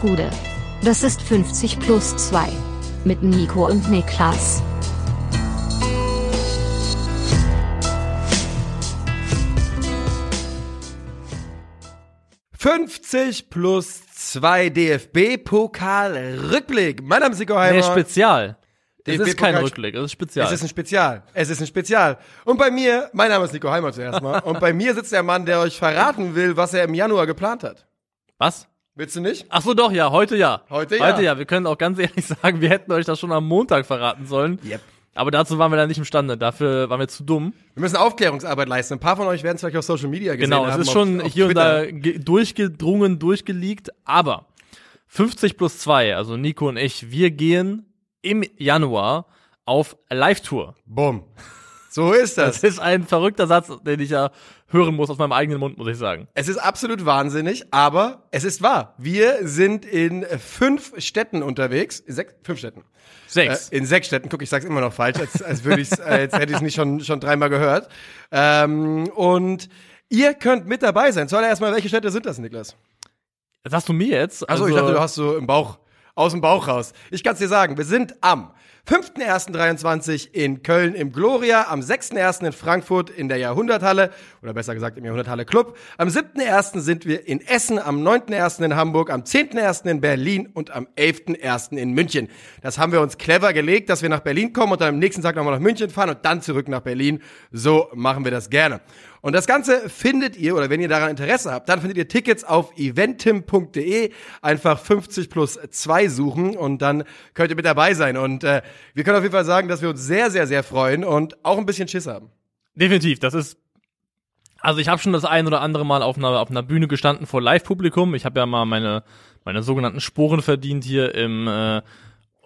Gude. Das ist 50 plus 2. Mit Nico und Niklas. »50 plus 2 DFB-Pokal-Rückblick«. Mein Name ist Nico Heimer. Nee, Spezial. Es ist kein Rückblick, es ist Spezial. Es ist ein Spezial. Es ist ein Spezial. Und bei mir, mein Name ist Nico Heimer zuerst mal, und bei mir sitzt der Mann, der euch verraten will, was er im Januar geplant hat. Was? Willst du nicht? Ach so, doch, ja, heute ja. Heute ja. Heute ja. Wir können auch ganz ehrlich sagen, wir hätten euch das schon am Montag verraten sollen. Yep. Aber dazu waren wir dann nicht imstande. Dafür waren wir zu dumm. Wir müssen Aufklärungsarbeit leisten. Ein paar von euch werden es vielleicht auf Social Media gesehen Genau, haben. es ist schon auf, auf hier und Twitter. da ge- durchgedrungen, durchgeleakt. Aber 50 plus 2, also Nico und ich, wir gehen im Januar auf Live-Tour. Bumm. So ist Das das. ist ein verrückter Satz, den ich ja hören muss aus meinem eigenen Mund, muss ich sagen. Es ist absolut wahnsinnig, aber es ist wahr. Wir sind in fünf Städten unterwegs. Sechs, fünf Städten. Sechs. Äh, in sechs Städten. Guck, ich sag's immer noch falsch, als, als würde ich's, als hätte ich es nicht schon, schon dreimal gehört. Ähm, und ihr könnt mit dabei sein. Zuallererst mal, welche Städte sind das, Niklas? Das sagst du mir jetzt? Achso, ich dachte, du hast so im Bauch, aus dem Bauch raus. Ich kann's dir sagen, wir sind am 5.1.23 in Köln im Gloria, am 6.1. in Frankfurt in der Jahrhunderthalle, oder besser gesagt im Jahrhunderthalle Club. Am 7.1. sind wir in Essen, am 9.1. in Hamburg, am 10.1. in Berlin und am 11.1. in München. Das haben wir uns clever gelegt, dass wir nach Berlin kommen und dann am nächsten Tag nochmal nach München fahren und dann zurück nach Berlin. So machen wir das gerne. Und das Ganze findet ihr, oder wenn ihr daran Interesse habt, dann findet ihr Tickets auf eventim.de. Einfach 50 plus 2 suchen und dann könnt ihr mit dabei sein. Und äh, wir können auf jeden Fall sagen, dass wir uns sehr, sehr, sehr freuen und auch ein bisschen Schiss haben. Definitiv, das ist. Also ich habe schon das ein oder andere Mal auf einer, auf einer Bühne gestanden vor Live-Publikum. Ich habe ja mal meine, meine sogenannten Sporen verdient hier im äh,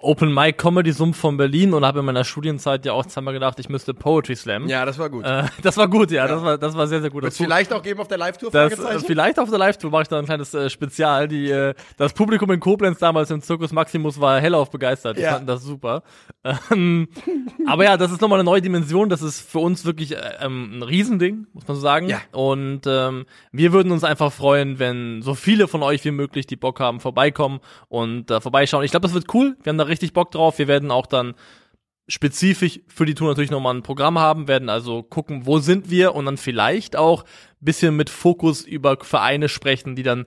Open Mic Comedy Sumpf von Berlin und habe in meiner Studienzeit ja auch zweimal gedacht, ich müsste Poetry Slam. Ja, das war gut. Äh, das war gut, ja, das war das war sehr sehr gut. Das, vielleicht auch geben auf der Live-Tour? äh, vielleicht auf der Live-Tour mache ich da ein kleines äh, Spezial. Die, äh, das Publikum in Koblenz damals im Zirkus Maximus war hellauf begeistert. Die Ja. fanden das super. Ähm, aber ja, das ist nochmal eine neue Dimension. Das ist für uns wirklich äh, ähm, ein Riesending, muss man so sagen. Ja. Und ähm, wir würden uns einfach freuen, wenn so viele von euch wie möglich, die Bock haben, vorbeikommen und äh, vorbeischauen. Ich glaube, das wird cool. Wir haben da richtig Bock drauf. Wir werden auch dann spezifisch für die Tour natürlich nochmal ein Programm haben, werden also gucken, wo sind wir und dann vielleicht auch bisschen mit Fokus über Vereine sprechen, die dann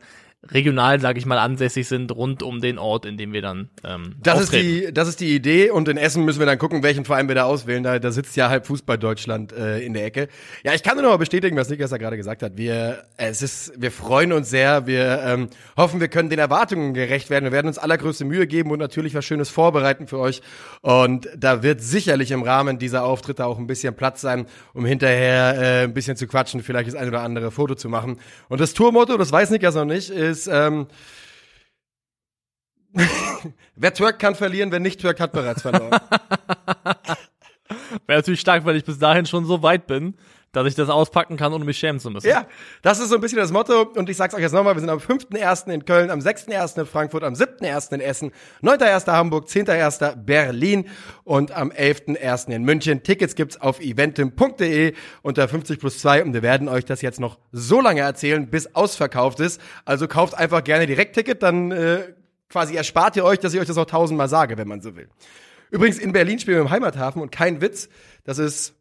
regional, sage ich mal, ansässig sind rund um den Ort, in dem wir dann ähm, Das ist, auftreten. die, das ist die Idee und in Essen müssen wir dann gucken, welchen Verein wir da auswählen. Da, da sitzt ja halb Fußball Deutschland äh, in der Ecke. Ja, ich kann nur noch mal bestätigen, was Niklas da gerade gesagt hat. Wir, es ist, wir freuen uns sehr. Wir ähm, hoffen, wir können den Erwartungen gerecht werden. Wir werden uns allergrößte Mühe geben und natürlich was Schönes vorbereiten für euch. Und da wird sicherlich im Rahmen dieser Auftritte auch ein bisschen Platz sein, um hinterher äh, ein bisschen zu quatschen, vielleicht das ein oder andere Foto zu machen. Und das Tourmotto, das weiß Niklas noch nicht, ist ähm, Wer twerkt, kann verlieren, wer nicht twerkt, hat bereits verloren. Wäre natürlich stark, weil ich bis dahin schon so weit bin, dass ich das auspacken kann, ohne mich schämen zu müssen. ja, das ist so ein bisschen das Motto. Und ich sag's euch jetzt nochmal, wir sind am 5.1. in Köln, am 6.1. in Frankfurt, am 7.1. in Essen, 9.1. Hamburg, 10.1. Berlin und am 11.1. in München. Tickets gibt's auf eventim.de unter 50 plus 2 und wir werden euch das jetzt noch so lange erzählen, bis ausverkauft ist. Also kauft einfach gerne Direktticket, dann äh, quasi erspart ihr euch, dass ich euch das auch tausendmal sage, wenn man so will. Übrigens, in Berlin spielen wir im Heimathafen und kein Witz, das ist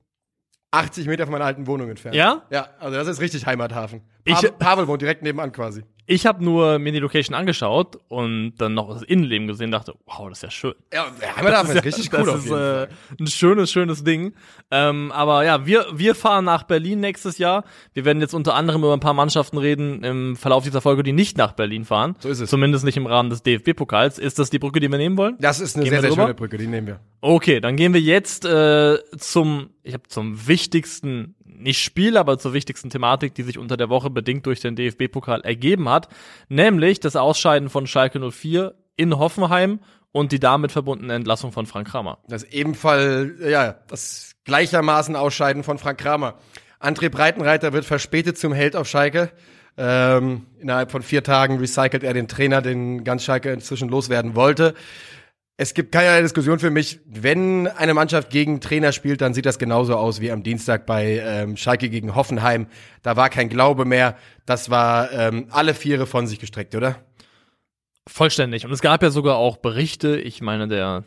80 Meter von meiner alten Wohnung entfernt. Ja? Ja, also das ist richtig Heimathafen. Ich- Pavel, Pavel wohnt direkt nebenan quasi. Ich habe nur mir die Location angeschaut und dann noch das Innenleben gesehen, dachte, wow, das ist ja schön. Ja, Heimathafen ist, richtig cool das ist äh, ein schönes, schönes Ding. Ähm, aber ja, wir, wir fahren nach Berlin nächstes Jahr. Wir werden jetzt unter anderem über ein paar Mannschaften reden im Verlauf dieser Folge, die nicht nach Berlin fahren. So ist es. Zumindest nicht im Rahmen des DFB-Pokals. Ist das die Brücke, die wir nehmen wollen? Das ist eine Gehen sehr, sehr schöne Brücke, die nehmen wir. Okay, dann gehen wir jetzt äh, zum, ich habe zum wichtigsten, nicht Spiel, aber zur wichtigsten Thematik, die sich unter der Woche bedingt durch den DFB-Pokal ergeben hat, nämlich das Ausscheiden von Schalke 04 in Hoffenheim und die damit verbundene Entlassung von Frank Kramer. Das ebenfalls, ja, das gleichermaßen Ausscheiden von Frank Kramer. André Breitenreiter wird verspätet zum Held auf Schalke. Ähm, innerhalb von vier Tagen recycelt er den Trainer, den ganz Schalke inzwischen loswerden wollte. Es gibt keine Diskussion für mich. Wenn eine Mannschaft gegen Trainer spielt, dann sieht das genauso aus wie am Dienstag bei ähm, Schalke gegen Hoffenheim. Da war kein Glaube mehr. Das war ähm, alle Viere von sich gestreckt, oder? Vollständig. Und es gab ja sogar auch Berichte, ich meine, der,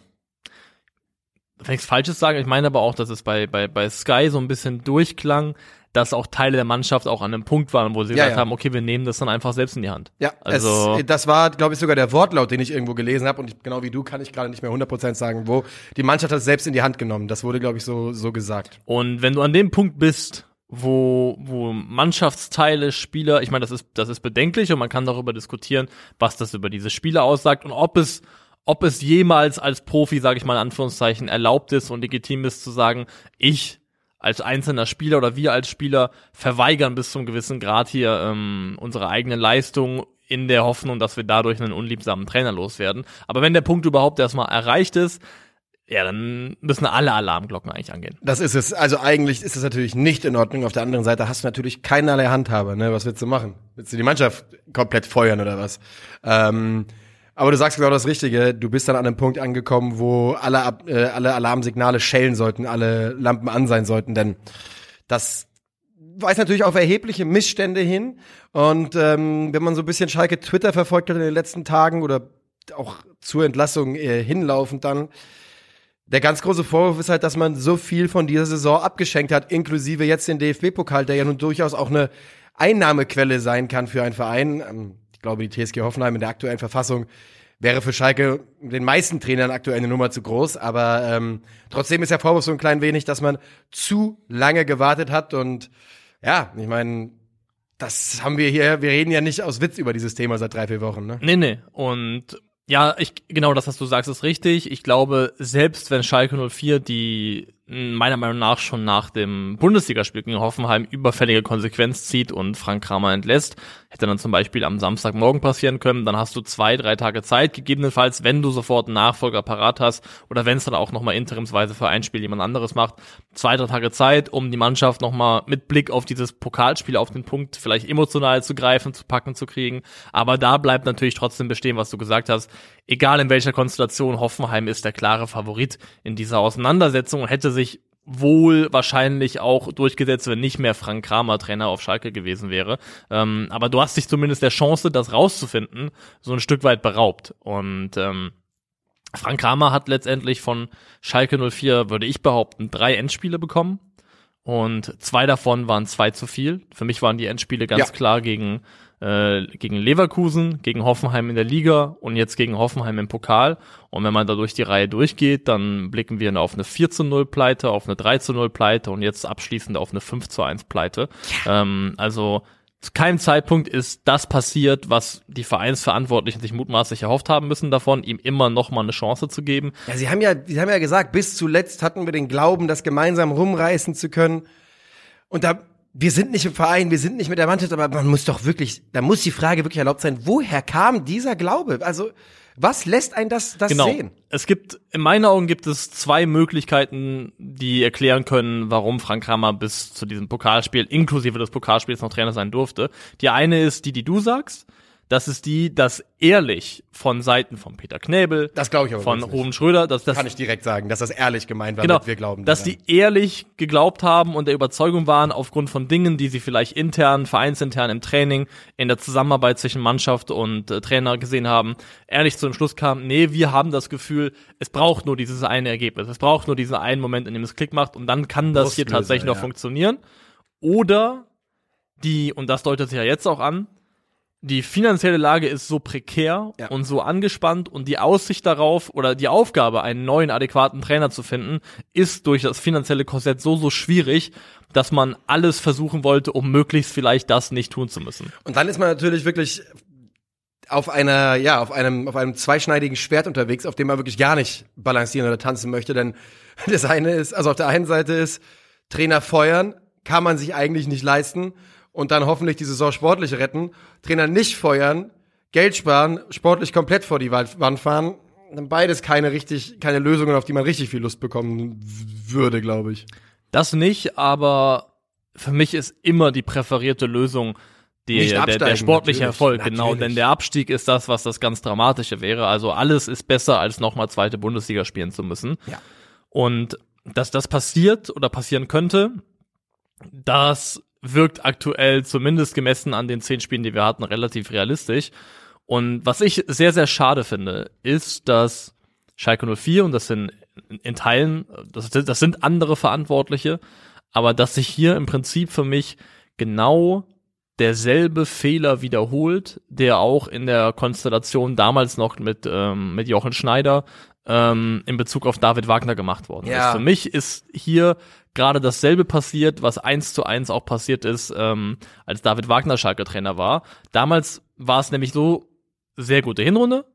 wenn ich Falsches sage, ich meine aber auch, dass es bei, bei, bei Sky so ein bisschen durchklang, dass auch Teile der Mannschaft auch an einem Punkt waren, wo sie Ja, gesagt ja. haben, okay, wir nehmen das dann einfach selbst in die Hand. Ja, Also- es, das war, glaube ich, sogar der Wortlaut, den ich irgendwo gelesen habe. Und ich, genau wie du kann ich gerade nicht mehr 100% sagen, wo. Die Mannschaft hat es selbst in die Hand genommen. Das wurde, glaube ich, so, so gesagt. Und wenn du an dem Punkt bist, wo, wo Mannschaftsteile, Spieler, ich meine, das ist, das ist bedenklich und man kann darüber diskutieren, was das über diese Spieler aussagt und ob es, ob es jemals als Profi, sage ich mal in Anführungszeichen, erlaubt ist und legitim ist zu sagen, ich als einzelner Spieler oder wir als Spieler verweigern bis zum gewissen Grad hier ähm, unsere eigene Leistung in der Hoffnung, dass wir dadurch einen unliebsamen Trainer loswerden. Aber wenn der Punkt überhaupt erstmal erreicht ist, ja, dann müssen alle Alarmglocken eigentlich angehen. Das ist es. Also eigentlich ist es natürlich nicht in Ordnung. Auf der anderen Seite hast du natürlich keinerlei Handhabe. Ne? Was willst du machen? Willst du die Mannschaft komplett feuern oder was? Ähm, aber du sagst genau das Richtige. Du bist dann an einem Punkt angekommen, wo alle, äh, alle Alarmsignale schellen sollten, alle Lampen an sein sollten, denn das weist natürlich auf erhebliche Missstände hin. Und ähm, wenn man so ein bisschen Schalke Twitter verfolgt hat in den letzten Tagen oder auch zur Entlassung äh, hinlaufend dann, der ganz große Vorwurf ist halt, dass man so viel von dieser Saison abgeschenkt hat, inklusive jetzt den DFB-Pokal, der ja nun durchaus auch eine Einnahmequelle sein kann für einen Verein. Ähm, Ich glaube, die TSG Hoffenheim in der aktuellen Verfassung wäre für Schalke den meisten Trainern aktuell eine Nummer zu groß. Aber ähm, trotzdem ist der Vorwurf so ein klein wenig, dass man zu lange gewartet hat. Und ja, ich meine, das haben wir hier, wir reden ja nicht aus Witz über dieses Thema seit drei, vier Wochen. Ne? Nee, nee. Und ja, ich, genau das, was du sagst, ist richtig. Ich glaube, selbst wenn Schalke 04 die meiner Meinung nach schon nach dem Bundesligaspiel gegen Hoffenheim überfällige Konsequenz zieht und Frank Kramer entlässt, hätte dann zum Beispiel am Samstagmorgen passieren können, dann hast du zwei, drei Tage Zeit, gegebenenfalls, wenn du sofort einen Nachfolger parat hast oder wenn es dann auch nochmal interimsweise für ein Spiel jemand anderes macht, zwei, drei Tage Zeit, um die Mannschaft nochmal mit Blick auf dieses Pokalspiel auf den Punkt vielleicht emotional zu greifen, zu packen, zu kriegen. Aber da bleibt natürlich trotzdem bestehen, was du gesagt hast. Egal in welcher Konstellation, Hoffenheim ist der klare Favorit in dieser Auseinandersetzung und hätte sich wohl wahrscheinlich auch durchgesetzt, wenn nicht mehr Frank Kramer Trainer auf Schalke gewesen wäre. Ähm, aber du hast dich zumindest der Chance, das rauszufinden, so ein Stück weit beraubt. Und ähm, Frank Kramer hat letztendlich von Schalke 04, würde ich behaupten, drei Endspiele bekommen. Und zwei davon waren zwei zu viel. Für mich waren die Endspiele ganz Ja. klar gegen, äh, gegen Leverkusen, gegen Hoffenheim in der Liga und jetzt gegen Hoffenheim im Pokal. Und wenn man da durch die Reihe durchgeht, dann blicken wir auf eine 4 zu 0 Pleite, auf eine 3 zu 0 Pleite und jetzt abschließend auf eine 5 zu 1 Pleite. Ähm, also zu keinem Zeitpunkt ist das passiert, was die Vereinsverantwortlichen sich mutmaßlich erhofft haben müssen davon, ihm immer noch mal eine Chance zu geben. Ja, sie haben ja, sie haben ja gesagt, bis zuletzt hatten wir den Glauben, das gemeinsam rumreißen zu können. Und da, wir sind nicht im Verein, wir sind nicht mit der Mannschaft, aber man muss doch wirklich, da muss die Frage wirklich erlaubt sein, woher kam dieser Glaube? Also, was lässt einen das, das Genau. sehen? Es gibt, in meinen Augen gibt es zwei Möglichkeiten, die erklären können, warum Frank Kramer bis zu diesem Pokalspiel, inklusive des Pokalspiels, noch Trainer sein durfte. Die eine ist die, die du sagst. Das ist die, dass ehrlich von Seiten von Peter Knäbel, Das glaube ich aber von. Ruben Schröder, dass das Kann ich direkt sagen, dass das ehrlich gemeint war, genau, wir glauben. dass daran. die ehrlich geglaubt haben und der Überzeugung waren, aufgrund von Dingen, die sie vielleicht intern, vereinsintern im Training, in der Zusammenarbeit zwischen Mannschaft und äh, Trainer gesehen haben, ehrlich zu dem Schluss kamen, nee, wir haben das Gefühl, es braucht nur dieses eine Ergebnis, es braucht nur diesen einen Moment, in dem es Klick macht und dann kann das hier Brustlöser, tatsächlich noch ja. funktionieren. Oder die, und das deutet sich ja jetzt auch an, die finanzielle Lage ist so prekär Ja. und so angespannt und die Aussicht darauf oder die Aufgabe, einen neuen adäquaten Trainer zu finden, ist durch das finanzielle Korsett so, so schwierig, dass man alles versuchen wollte, um möglichst vielleicht das nicht tun zu müssen. Und dann ist man natürlich wirklich auf einer, ja, auf einem, auf einem zweischneidigen Schwert unterwegs, auf dem man wirklich gar nicht balancieren oder tanzen möchte, denn das eine ist, also auf der einen Seite ist, Trainer feuern, kann man sich eigentlich nicht leisten und dann hoffentlich die Saison sportlich retten. Trainer nicht feuern, Geld sparen, sportlich komplett vor die Wand fahren. Dann beides keine richtig, keine Lösungen, auf die man richtig viel Lust bekommen würde, glaube ich. Das nicht, aber für mich ist immer die präferierte Lösung die, der, der sportliche natürlich, Erfolg, genau, natürlich. denn der Abstieg ist das, was das ganz Dramatische wäre. Also alles ist besser, als nochmal zweite Bundesliga spielen zu müssen. Ja. Und dass das passiert oder passieren könnte, das wirkt aktuell zumindest gemessen an den zehn Spielen, die wir hatten, relativ realistisch. Und was ich sehr, sehr schade finde, ist, dass Schalke 04, und das sind in Teilen, das, das sind andere Verantwortliche, aber dass sich hier im Prinzip für mich genau derselbe Fehler wiederholt, der auch in der Konstellation damals noch mit, ähm, mit Jochen Schneider ähm, in Bezug auf David Wagner gemacht worden Ja. ist. Für mich ist hier gerade dasselbe passiert, was eins zu eins auch passiert ist, ähm, als David Wagner Schalke Trainer war. Damals war es nämlich so, sehr gute Hinrunde,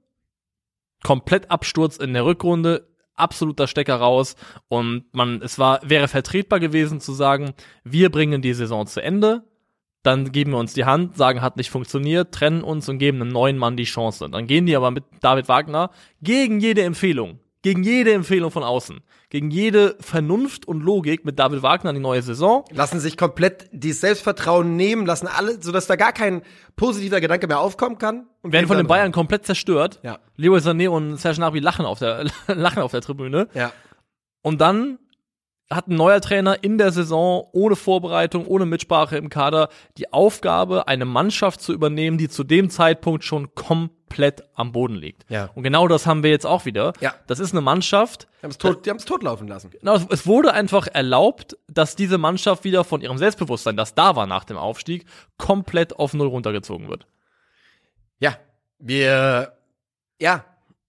komplett Absturz in der Rückrunde, absoluter Stecker raus und man, es war, wäre vertretbar gewesen zu sagen, wir bringen die Saison zu Ende, dann geben wir uns die Hand, sagen, hat nicht funktioniert, trennen uns und geben einem neuen Mann die Chance. Dann gehen die aber mit David Wagner gegen jede Empfehlung, gegen jede Empfehlung von außen, gegen jede Vernunft und Logik mit David Wagner in die neue Saison. Lassen sich komplett dieses Selbstvertrauen nehmen, lassen alle, sodass da gar kein positiver Gedanke mehr aufkommen kann. Und Werden von den Bayern komplett zerstört. Ja. Leroy Sané und Serge Gnabry lachen auf der, lachen auf der Tribüne. Ja. Und dann hat ein neuer Trainer in der Saison ohne Vorbereitung, ohne Mitsprache im Kader die Aufgabe, eine Mannschaft zu übernehmen, die zu dem Zeitpunkt schon komplett am Boden liegt. Ja. Und genau das haben wir jetzt auch wieder. Ja. Das ist eine Mannschaft, Die haben es tot, die totlaufen lassen. Genau, es- es wurde einfach erlaubt, dass diese Mannschaft wieder von ihrem Selbstbewusstsein, das da war nach dem Aufstieg, komplett auf Null runtergezogen wird. Ja, wir, ja,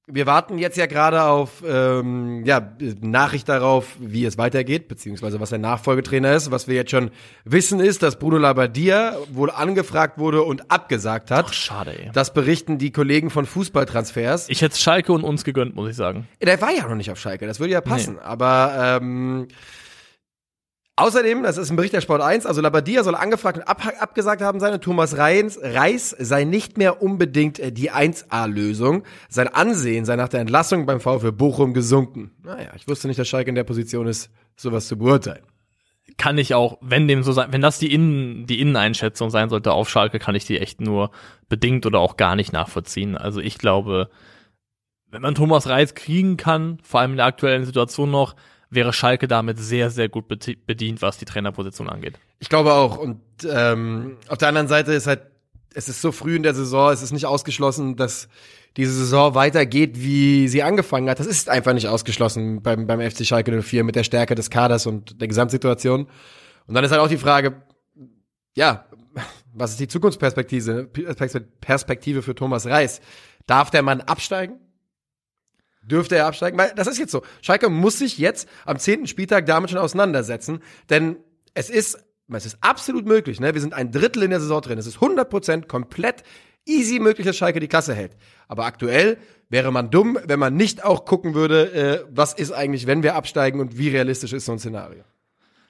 wir warten jetzt ja gerade auf ähm, ja, Nachricht darauf, wie es weitergeht, beziehungsweise was der Nachfolgetrainer ist. Was wir jetzt schon wissen ist, dass Bruno Labbadia wohl angefragt wurde und abgesagt hat. Ach, schade, ey. Das berichten die Kollegen von Fußballtransfers. Ich hätte Schalke und uns gegönnt, muss ich sagen. Der war ja noch nicht auf Schalke, das würde ja passen. Aber ähm, außerdem, das ist ein Bericht der Sport 1, also Labadia soll angefragt und ab, abgesagt haben sein und Thomas Reins, Reis sei nicht mehr unbedingt äh, die 1A-Lösung. Sein Ansehen sei nach der Entlassung beim VfL Bochum gesunken. Naja, ich wusste nicht, dass Schalke in der Position ist, sowas zu beurteilen. Kann ich auch, wenn dem so sein, wenn das die Innen, die Inneneinschätzung sein sollte auf Schalke, kann ich die echt nur bedingt oder auch gar nicht nachvollziehen. Also ich glaube, wenn man Thomas Reis kriegen kann, vor allem in der aktuellen Situation noch, wäre Schalke damit sehr, sehr gut bedient, was die Trainerposition angeht. Ich glaube auch. Und ähm, auf der anderen Seite ist halt, es ist so früh in der Saison, es ist nicht ausgeschlossen, dass diese Saison weitergeht, wie sie angefangen hat. Das ist einfach nicht ausgeschlossen beim, beim FC Schalke 04 mit der Stärke des Kaders und der Gesamtsituation. Und dann ist halt auch die Frage, ja, was ist die Zukunftsperspektive Perspektive für Thomas Reis? Darf der Mann absteigen? Dürfte er absteigen? Weil das ist jetzt so. Schalke muss sich jetzt am zehnten Spieltag damit schon auseinandersetzen, denn es ist, es ist absolut möglich, ne? Wir sind ein Drittel in der Saison drin. Es ist 100% komplett easy möglich, dass Schalke die Klasse hält. Aber aktuell wäre man dumm, wenn man nicht auch gucken würde, äh, was ist eigentlich, wenn wir absteigen und wie realistisch ist so ein Szenario.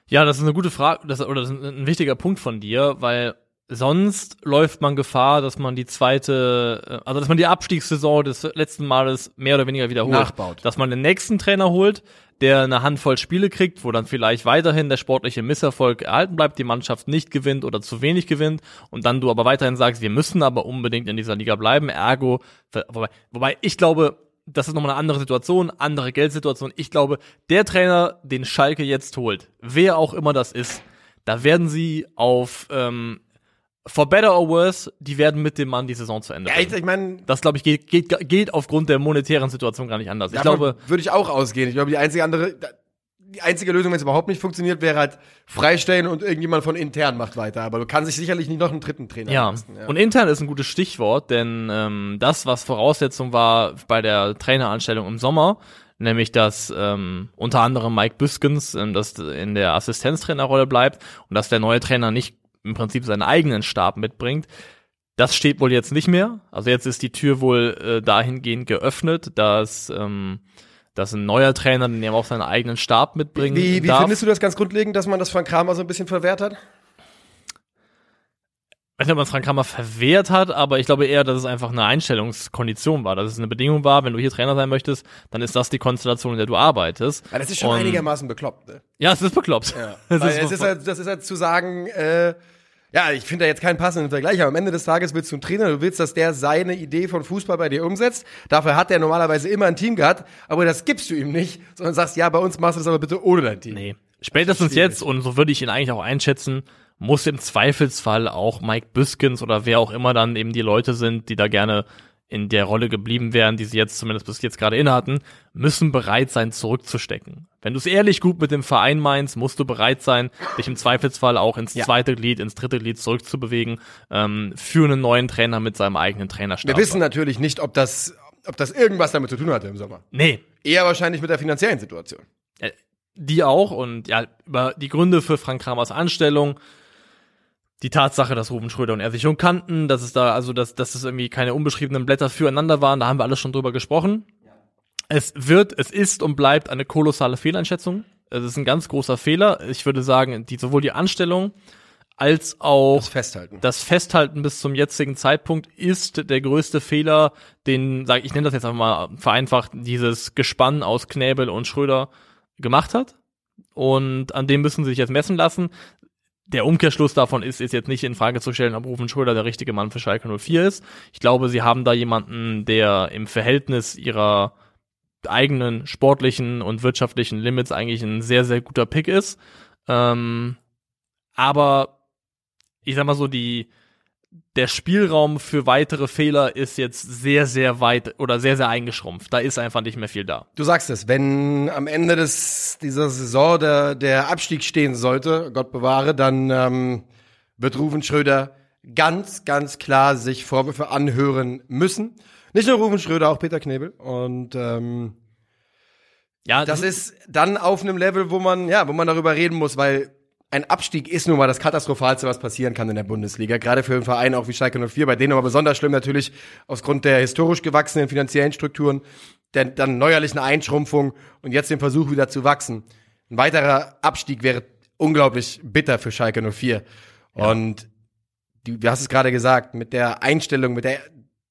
Ja, das ist eine gute Frage, das, oder das ist ein wichtiger Punkt von dir, weil sonst läuft man Gefahr, dass man die zweite, äh, also dass man die Abstiegssaison des letzten Males mehr oder weniger wiederholt. Nachbaut. Dass man den nächsten Trainer holt, der eine Handvoll Spiele kriegt, wo dann vielleicht weiterhin der sportliche Misserfolg erhalten bleibt, die Mannschaft nicht gewinnt oder zu wenig gewinnt und dann du aber weiterhin sagst, wir müssen aber unbedingt in dieser Liga bleiben, ergo, wobei, wobei ich glaube, das ist nochmal eine andere Situation, andere Geldsituation. Ich glaube, der Trainer, den Schalke jetzt holt, wer auch immer das ist, da werden sie auf ähm, for better or worse, die werden mit dem Mann die Saison zu Ende Ja, ich, ich meine, Das, glaube ich, geht, geht, geht aufgrund der monetären Situation gar nicht anders. Ich glaube, würde ich auch ausgehen. Ich glaube, die einzige andere, die einzige Lösung, wenn es überhaupt nicht funktioniert, wäre halt freistellen und irgendjemand von intern macht weiter. Aber du kannst sich sicherlich nicht noch einen dritten Trainer ja. leisten. Und intern ist ein gutes Stichwort, denn ähm, das, was Voraussetzung war bei der Traineranstellung im Sommer, nämlich dass ähm, unter anderem Mike Büskens ähm, das in der Assistenztrainerrolle bleibt und dass der neue Trainer nicht im Prinzip seinen eigenen Stab mitbringt. Das steht wohl jetzt nicht mehr. Also jetzt ist die Tür wohl äh, dahingehend geöffnet, dass dass dass ein neuer Trainer den ja auch seinen eigenen Stab mitbringen Wie, wie darf. findest du das ganz grundlegend, dass man das von Kramer so ein bisschen verwehrt hat? Ich weiß nicht, ob man Frank Kramer verwehrt hat, aber ich glaube eher, dass es einfach eine Einstellungskondition war, dass es eine Bedingung war, wenn du hier Trainer sein möchtest, dann ist das die Konstellation, in der du arbeitest. Ja, das ist schon Und- einigermaßen bekloppt. Ne? Ja, es ist bekloppt. Ja. Es Weil ist es ist halt, das ist halt zu sagen, äh, ja, ich finde da jetzt keinen passenden Vergleich, aber am Ende des Tages willst du einen Trainer, du willst, dass der seine Idee von Fußball bei dir umsetzt. Dafür hat er normalerweise immer ein Team gehabt, aber das gibst du ihm nicht, sondern sagst, ja, bei uns machst du das aber bitte ohne dein Team. Nee. Spätestens jetzt, und so würde ich ihn eigentlich auch einschätzen, muss im Zweifelsfall auch Mike Büskens oder wer auch immer dann eben die Leute sind, die da gerne in der Rolle geblieben wären, die sie jetzt zumindest bis jetzt gerade innehatten, müssen bereit sein, zurückzustecken. Wenn du es ehrlich gut mit dem Verein meinst, musst du bereit sein, dich im Zweifelsfall auch ins Ja. zweite Glied, ins dritte Glied zurückzubewegen, ähm, für einen neuen Trainer mit seinem eigenen Trainerstab. Wir wissen natürlich nicht, ob das, ob das irgendwas damit zu tun hatte im Sommer. Nee, Eher wahrscheinlich mit der finanziellen Situation. Äh, die auch und ja, über die Gründe für Frank Kramers Anstellung, die Tatsache, dass Ruben Schröder und er sich schon kannten, dass es da, also, dass, dass es irgendwie keine unbeschriebenen Blätter füreinander waren, da haben wir alles schon drüber gesprochen. Es wird, es ist und bleibt eine kolossale Fehleinschätzung. Es ist ein ganz großer Fehler. Ich würde sagen, die, sowohl die Anstellung als auch Das Festhalten. das Festhalten bis zum jetzigen Zeitpunkt ist der größte Fehler, den, sag ich, ich nenne das jetzt einfach mal vereinfacht, dieses Gespann aus Knäbel und Schröder gemacht hat. Und an dem müssen sie sich jetzt messen lassen. Der Umkehrschluss davon ist, ist jetzt nicht in Frage zu stellen, ob Rufen Schröder der richtige Mann für Schalke 04 ist. Ich glaube, sie haben da jemanden, der im Verhältnis ihrer eigenen sportlichen und wirtschaftlichen Limits eigentlich ein sehr, sehr guter Pick ist. Ähm, aber ich sag mal so, die, der Spielraum für weitere Fehler ist jetzt sehr, sehr weit oder sehr, sehr eingeschrumpft. Da ist einfach nicht mehr viel da. Du sagst es, wenn am Ende des, dieser Saison der, der Abstieg stehen sollte, Gott bewahre, dann ähm, wird Rufen Schröder ganz, ganz klar sich Vorwürfe anhören müssen. Nicht nur Rufen Schröder, auch Peter Knebel. Und ähm, Ja, das ist dann auf einem Level, wo man, ja, wo man darüber reden muss, weil ein Abstieg ist nun mal das Katastrophalste, was passieren kann in der Bundesliga. Gerade für einen Verein auch wie Schalke 04, bei denen aber besonders schlimm natürlich aufgrund der historisch gewachsenen finanziellen Strukturen, der dann neuerlichen Einschrumpfung und jetzt den Versuch wieder zu wachsen. Ein weiterer Abstieg wäre unglaublich bitter für Schalke 04. Und du, du hast es gerade gesagt, mit der Einstellung, mit der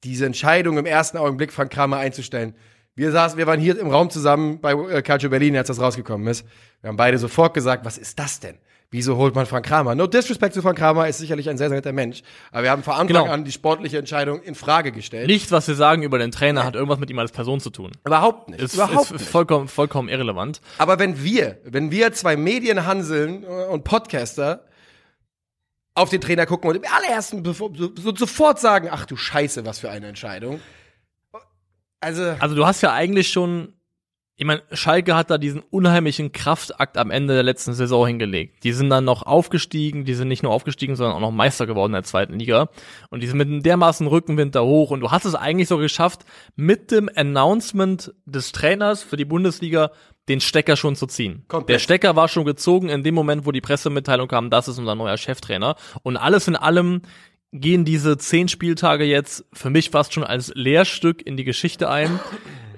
diese Entscheidung im ersten Augenblick Frank Kramer einzustellen. Wir saßen, wir waren hier im Raum zusammen bei äh, Calcio Berlin, als das rausgekommen ist. Wir haben beide sofort gesagt, was ist das denn? Wieso holt man Frank Kramer? No disrespect zu Frank Kramer, ist sicherlich ein sehr, sehr netter Mensch. Aber wir haben von Anfang Genau. an die sportliche Entscheidung in Frage gestellt. nichts, was wir sagen über den Trainer, hat irgendwas mit ihm als Person zu tun. Überhaupt nicht. Ist, Überhaupt ist nicht. vollkommen, vollkommen irrelevant. Aber wenn wir, wenn wir zwei Medienhanseln äh, und Podcaster auf den Trainer gucken und im allerersten bevor, so, so, sofort sagen, ach du Scheiße, was für eine Entscheidung. Also, Also du hast ja eigentlich schon, ich meine, Schalke hat da diesen unheimlichen Kraftakt am Ende der letzten Saison hingelegt. Die sind dann noch aufgestiegen, die sind nicht nur aufgestiegen, sondern auch noch Meister geworden in der zweiten Liga. Und die sind mit einem dermaßen Rückenwind da hoch. Und du hast es eigentlich so geschafft, mit dem Announcement des Trainers für die Bundesliga den Stecker schon zu ziehen. Komplett. Der Stecker war schon gezogen in dem Moment, wo die Pressemitteilung kam, das ist unser neuer Cheftrainer. Und alles in allem gehen diese zehn Spieltage jetzt für mich fast schon als Lehrstück in die Geschichte ein,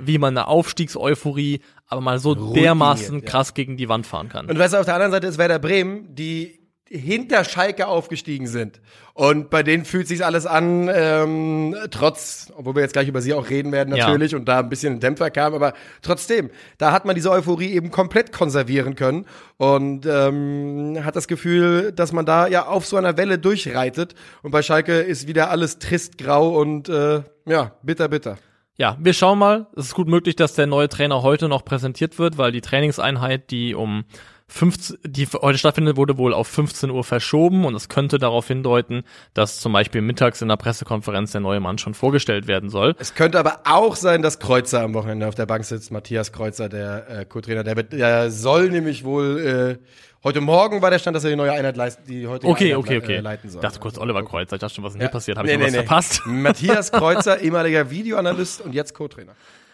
wie man eine Aufstiegseuphorie aber mal so Routiniert, dermaßen ja. krass gegen die Wand fahren kann. Und weißt du, auf der anderen Seite ist Werder Bremen, die hinter Schalke aufgestiegen sind. Und bei denen fühlt sich alles an, ähm, trotz, obwohl wir jetzt gleich über sie auch reden werden Ja. natürlich und da ein bisschen ein Dämpfer kam, aber trotzdem, da hat man diese Euphorie eben komplett konservieren können und ähm, hat das Gefühl, dass man da ja auf so einer Welle durchreitet. Und bei Schalke ist wieder alles trist, grau und äh, ja, bitter, bitter. Ja, wir schauen mal. Es ist gut möglich, dass der neue Trainer heute noch präsentiert wird, weil die Trainingseinheit, die um 15, die heute stattfindet, wurde wohl auf 15 Uhr verschoben und es könnte darauf hindeuten, dass zum Beispiel mittags in der Pressekonferenz der neue Mann schon vorgestellt werden soll. Es könnte aber auch sein, dass Kreuzer am Wochenende auf der Bank sitzt. Matthias Kreuzer, der äh, Co-Trainer, der, der soll nämlich wohl äh, heute Morgen war der Stand, dass er die neue Einheit leisten, die heutige Okay, Einheit okay, le- okay. Äh, leiten soll. Ich dachte kurz Oliver Kreuzer, ich dachte schon, was ist denn Ja. hier passiert? Habe Nee, ich nee, was nee. verpasst? Matthias Kreuzer, ehemaliger Videoanalyst und jetzt Co-Trainer.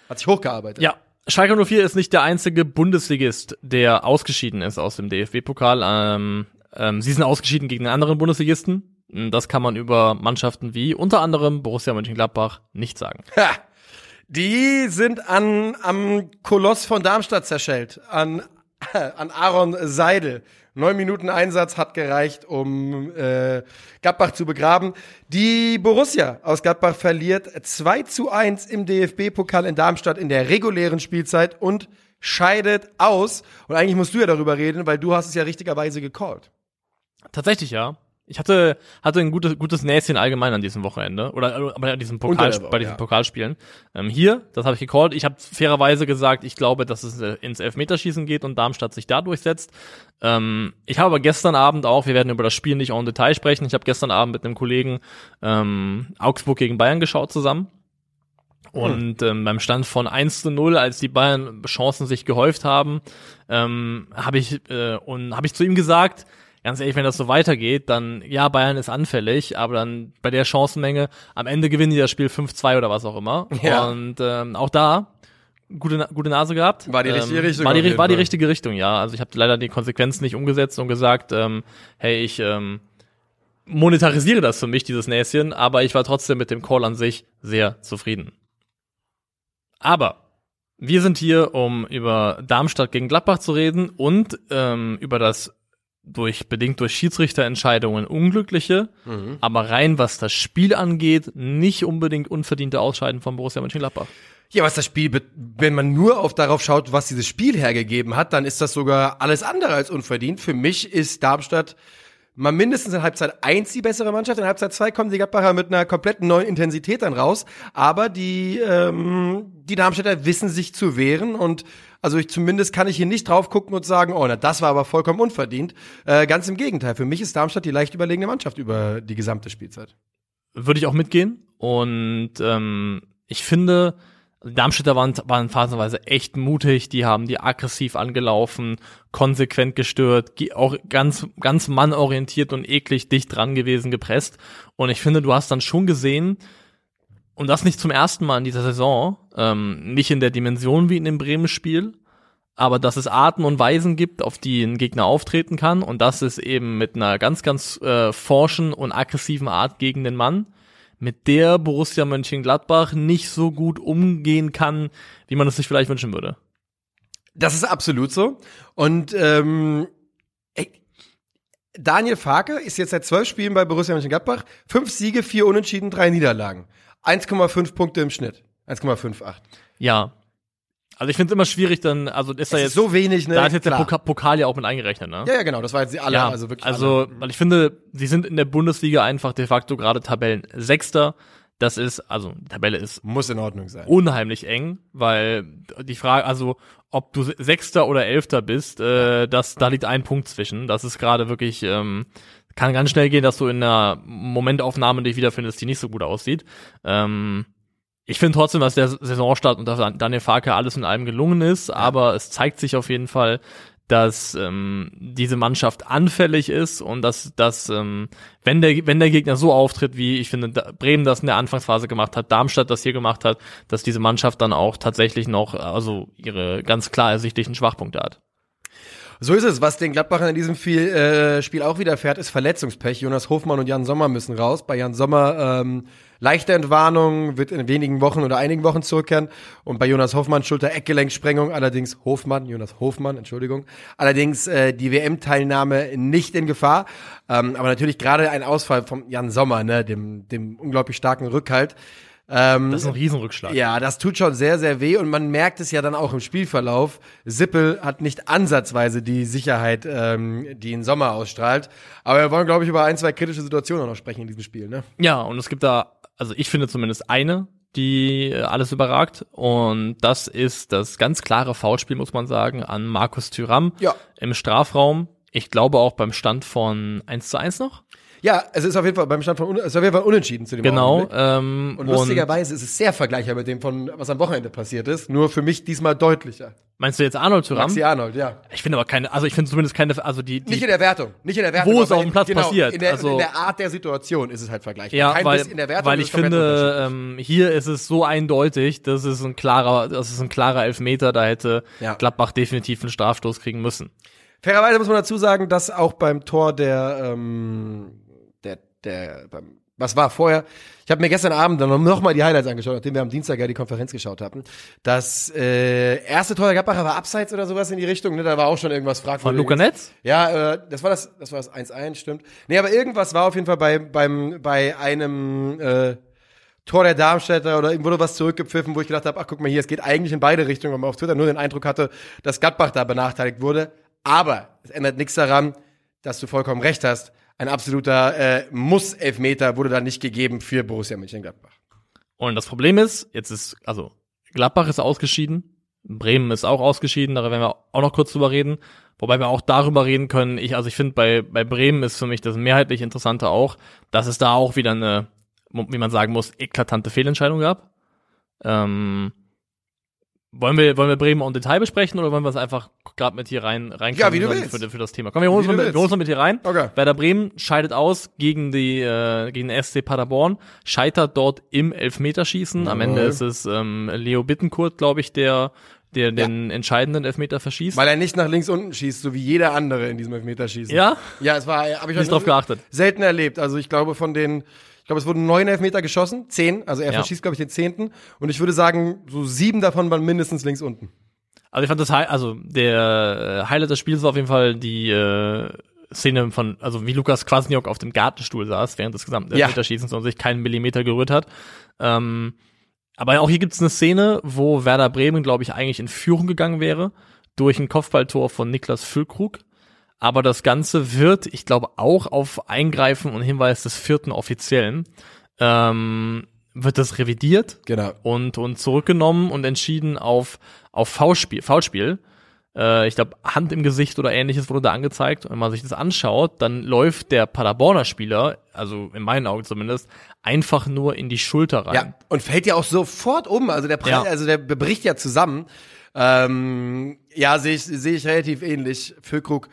Hat sich hochgearbeitet. Ja, Schalke 04 ist nicht der einzige Bundesligist, der ausgeschieden ist aus dem DFB-Pokal. Ähm, ähm, sie sind ausgeschieden gegen einen anderen Bundesligisten. Das kann man über Mannschaften wie unter anderem Borussia Mönchengladbach nicht sagen. Ha! Die sind an, am Koloss von Darmstadt zerschellt. An, an Aaron Seidel. Neun Minuten Einsatz hat gereicht, um äh, Gladbach zu begraben. Die Borussia aus Gladbach verliert 2 zu 1 im DFB-Pokal in Darmstadt in der regulären Spielzeit und scheidet aus. Und eigentlich musst du ja darüber reden, weil du hast es ja richtigerweise gecallt. Tatsächlich ja. Ich hatte, hatte ein gutes, gutes Näschen allgemein an diesem Wochenende. Oder aber an diesem Pokal, Woche, bei diesen ja. Pokalspielen. Ähm, hier, das habe ich gecallt. Ich habe fairerweise gesagt, ich glaube, dass es äh, ins Elfmeterschießen geht und Darmstadt sich da durchsetzt. Ähm, ich habe aber gestern Abend auch, wir werden über das Spiel nicht en Detail sprechen, ich habe gestern Abend mit einem Kollegen ähm, Augsburg gegen Bayern geschaut zusammen. Und ähm, beim Stand von 1 zu 0, als die Bayern Chancen sich gehäuft haben, ähm, habe ich äh, und habe ich zu ihm gesagt, ganz ehrlich, wenn das so weitergeht, dann ja, Bayern ist anfällig, aber dann bei der Chancenmenge am Ende gewinnen die das Spiel 5-2 oder was auch immer. Ja. Und ähm, auch da gute gute Nase gehabt. War die richtige ähm, Richtung War die, war die richtige Richtung, ja. Also ich habe leider die Konsequenzen nicht umgesetzt und gesagt, ähm, hey, ich ähm, monetarisiere das für mich, dieses Näschen, aber ich war trotzdem mit dem Call an sich sehr zufrieden. Aber wir sind hier, um über Darmstadt gegen Gladbach zu reden und ähm, über das durch bedingt durch Schiedsrichterentscheidungen unglückliche, Mhm. aber rein was das Spiel angeht, nicht unbedingt unverdiente Ausscheiden von Borussia Mönchengladbach. Ja, was das Spiel, wenn man nur auf darauf schaut, was dieses Spiel hergegeben hat, dann ist das sogar alles andere als unverdient. Für mich ist Darmstadt mal mindestens in Halbzeit 1 die bessere Mannschaft. In Halbzeit 2 kommen die Gladbacher mit einer kompletten neuen Intensität dann raus. Aber die, ähm, die Darmstädter wissen sich zu wehren und also ich zumindest kann ich hier nicht drauf gucken und sagen, oh, na, das war aber vollkommen unverdient. Äh, ganz im Gegenteil. Für mich ist Darmstadt die leicht überlegene Mannschaft über die gesamte Spielzeit. Würde ich auch mitgehen. Und ähm, ich finde, die Darmstädter waren, waren phasenweise echt mutig, die haben die aggressiv angelaufen, konsequent gestört, ge- auch ganz, ganz mannorientiert und eklig dicht dran gewesen, gepresst. Und ich finde, du hast dann schon gesehen, und das nicht zum ersten Mal in dieser Saison, ähm, nicht in der Dimension wie in dem Bremen-Spiel, aber dass es Arten und Weisen gibt, auf die ein Gegner auftreten kann und das ist eben mit einer ganz, ganz äh, forschen und aggressiven Art gegen den Mann, mit der Borussia Mönchengladbach nicht so gut umgehen kann, wie man es sich vielleicht wünschen würde. Das ist absolut so. Und ähm, ey, Daniel Farke ist jetzt seit zwölf Spielen bei Borussia Mönchengladbach. Fünf Siege, vier Unentschieden, drei Niederlagen. 1,5 Punkte im Schnitt. 1,58. Ja. Also ich finde es immer schwierig, dann, also ist da ist jetzt, so wenig, ne? da ist jetzt der Klar. Pokal, ja auch mit eingerechnet, ne? Ja, ja, genau. Das war jetzt alle, Ja, also wirklich also, alle. weil ich finde, sie sind in der Bundesliga einfach de facto gerade Tabellen Sechster. Das ist, also, die Tabelle ist Muss in Ordnung sein. unheimlich eng, weil die Frage, also, ob du Sechster oder Elfter bist, äh, das, da liegt ein Punkt zwischen. Das ist gerade wirklich, ähm, kann ganz schnell gehen, dass du in einer Momentaufnahme dich wiederfindest, die nicht so gut aussieht. Ähm, ich finde trotzdem, dass der Saisonstart unter Daniel Farke alles in allem gelungen ist, aber es zeigt sich auf jeden Fall, dass ähm, diese Mannschaft anfällig ist und dass, dass ähm, wenn, der, wenn der Gegner so auftritt, wie ich finde, da, Bremen das in der Anfangsphase gemacht hat, Darmstadt das hier gemacht hat, dass diese Mannschaft dann auch tatsächlich noch also ihre ganz klar ersichtlichen Schwachpunkte hat. So ist es. Was den Gladbachern in diesem Spiel, äh, Spiel auch widerfährt, ist Verletzungspech. Jonas Hofmann und Jan Sommer müssen raus. Bei Jan Sommer ähm, leichte Entwarnung, wird in wenigen Wochen oder einigen Wochen zurückkehren. Und bei Jonas Hofmann Schulter-Eckgelenksprengung, allerdings Hofmann, Jonas Hofmann, Entschuldigung. Allerdings äh, die WM-Teilnahme nicht in Gefahr. Ähm, aber natürlich gerade ein Ausfall von Jan Sommer, ne, dem, dem unglaublich starken Rückhalt. Ähm, Das ist ein Riesenrückschlag. ja, das tut schon sehr, sehr weh und man merkt es ja dann auch im Spielverlauf. Sippel hat nicht ansatzweise die Sicherheit, ähm, die in Sommer ausstrahlt. Aber wir wollen, glaube ich, über ein, zwei kritische Situationen auch noch sprechen in diesem Spiel, ne? Ja, und es gibt da, also ich finde zumindest eine, die äh, alles überragt. Und das ist das ganz klare Foulspiel, muss man sagen, an Markus Thüram Ja. im Strafraum. Ich glaube auch beim Stand von 1 zu 1 noch. Ja, es ist auf jeden Fall beim Stand von es ist auf jeden Fall unentschieden zu dem Genau. Ähm, Und lustigerweise ist es sehr vergleichbar mit dem von, was am Wochenende passiert ist. Nur für mich diesmal deutlicher. meinst du jetzt Arnold Thüram? Maxi Arnold, ja. Ich finde aber keine, also ich finde zumindest keine, also die, die Nicht in der Wertung. Nicht in der Wertung. Wo es auf dem Platz genau, passiert. In der, Also- in der Art der Situation ist es halt vergleichbar. ja, Kein weil, in der Wertung. weil ich finde, ähm, hier ist es so eindeutig, das ist ein klarer, das ist ein klarer Elfmeter, da hätte Ja. Gladbach definitiv einen Strafstoß kriegen müssen. Fairerweise muss man dazu sagen, dass auch beim Tor der, ähm, der, beim, was war vorher? Ich habe mir gestern Abend dann noch mal die Highlights angeschaut, nachdem wir am Dienstag ja die Konferenz geschaut hatten. Das äh, erste Tor der Gladbacher war abseits oder sowas in die Richtung, ne? Da war auch schon irgendwas Von fragwürdig. Luca Netz? Ja, äh, das war das, das war das 1-1, stimmt. Nee, aber irgendwas war auf jeden Fall bei, beim, bei einem äh, Tor der Darmstädter oder ihm wurde was zurückgepfiffen, wo ich gedacht habe, ach guck mal hier, es geht eigentlich in beide Richtungen, weil man auf Twitter nur den Eindruck hatte, dass Gladbach da benachteiligt wurde. Aber es ändert nichts daran, dass du vollkommen recht hast. Ein absoluter äh, Muss-Elfmeter wurde da nicht gegeben für Borussia Mönchengladbach. Und das Problem ist, jetzt ist, also Gladbach ist ausgeschieden, Bremen ist auch ausgeschieden, darüber werden wir auch noch kurz drüber reden. Wobei wir auch darüber reden können, ich, also ich finde, bei, bei Bremen ist für mich das mehrheitlich Interessante auch, dass es da auch wieder eine, wie man sagen muss, eklatante Fehlentscheidung gab. Ähm, wollen wir, wollen wir Bremen im Detail besprechen oder wollen wir es einfach gerade mit hier rein, rein Ja, wie du willst. für, für das Thema? Komm, wir holen uns mal wir holen uns mal mit hier rein. Okay. Werder Bremen scheidet aus gegen die äh, gegen den SC Paderborn, scheitert dort im Elfmeterschießen. Am Ende ist es ähm, Leo Bittenkurt, glaube ich, der der den entscheidenden Elfmeter verschießt. Weil er nicht nach links unten schießt, so wie jeder andere in diesem Elfmeterschießen. ja, Ja, es war, habe ich nicht drauf geachtet. selten erlebt. Also ich glaube von den, ich glaube es wurden neun Elfmeter geschossen, zehn. Also er Ja. verschießt glaube ich den zehnten. Und ich würde sagen, so sieben davon waren mindestens links unten. Also ich fand das also der äh, Highlight des Spiels war auf jeden Fall die äh, Szene von, also wie Lukas Kwasniok auf dem Gartenstuhl saß während des gesamten Ja. Elfmeterschießens und sich keinen Millimeter gerührt hat. Ähm, aber auch hier gibt es eine Szene, wo Werder Bremen, glaube ich, eigentlich in Führung gegangen wäre durch ein Kopfballtor von Niklas Füllkrug. Aber das Ganze wird, ich glaube, auch auf Eingreifen und Hinweis des vierten Offiziellen, ähm, wird das revidiert Genau. und, und zurückgenommen und entschieden auf, auf Foulspiel. Foulspiel. Äh, ich glaube, Hand im Gesicht oder ähnliches wurde da angezeigt. Und wenn man sich das anschaut, dann läuft der Paderborner Spieler, also in meinen Augen zumindest, einfach nur in die Schulter rein. Ja, und fällt ja auch sofort um. Also der, Pre Ja. also der bricht ja zusammen. Ähm, ja, sehe ich, sehe ich relativ ähnlich. Füllkrug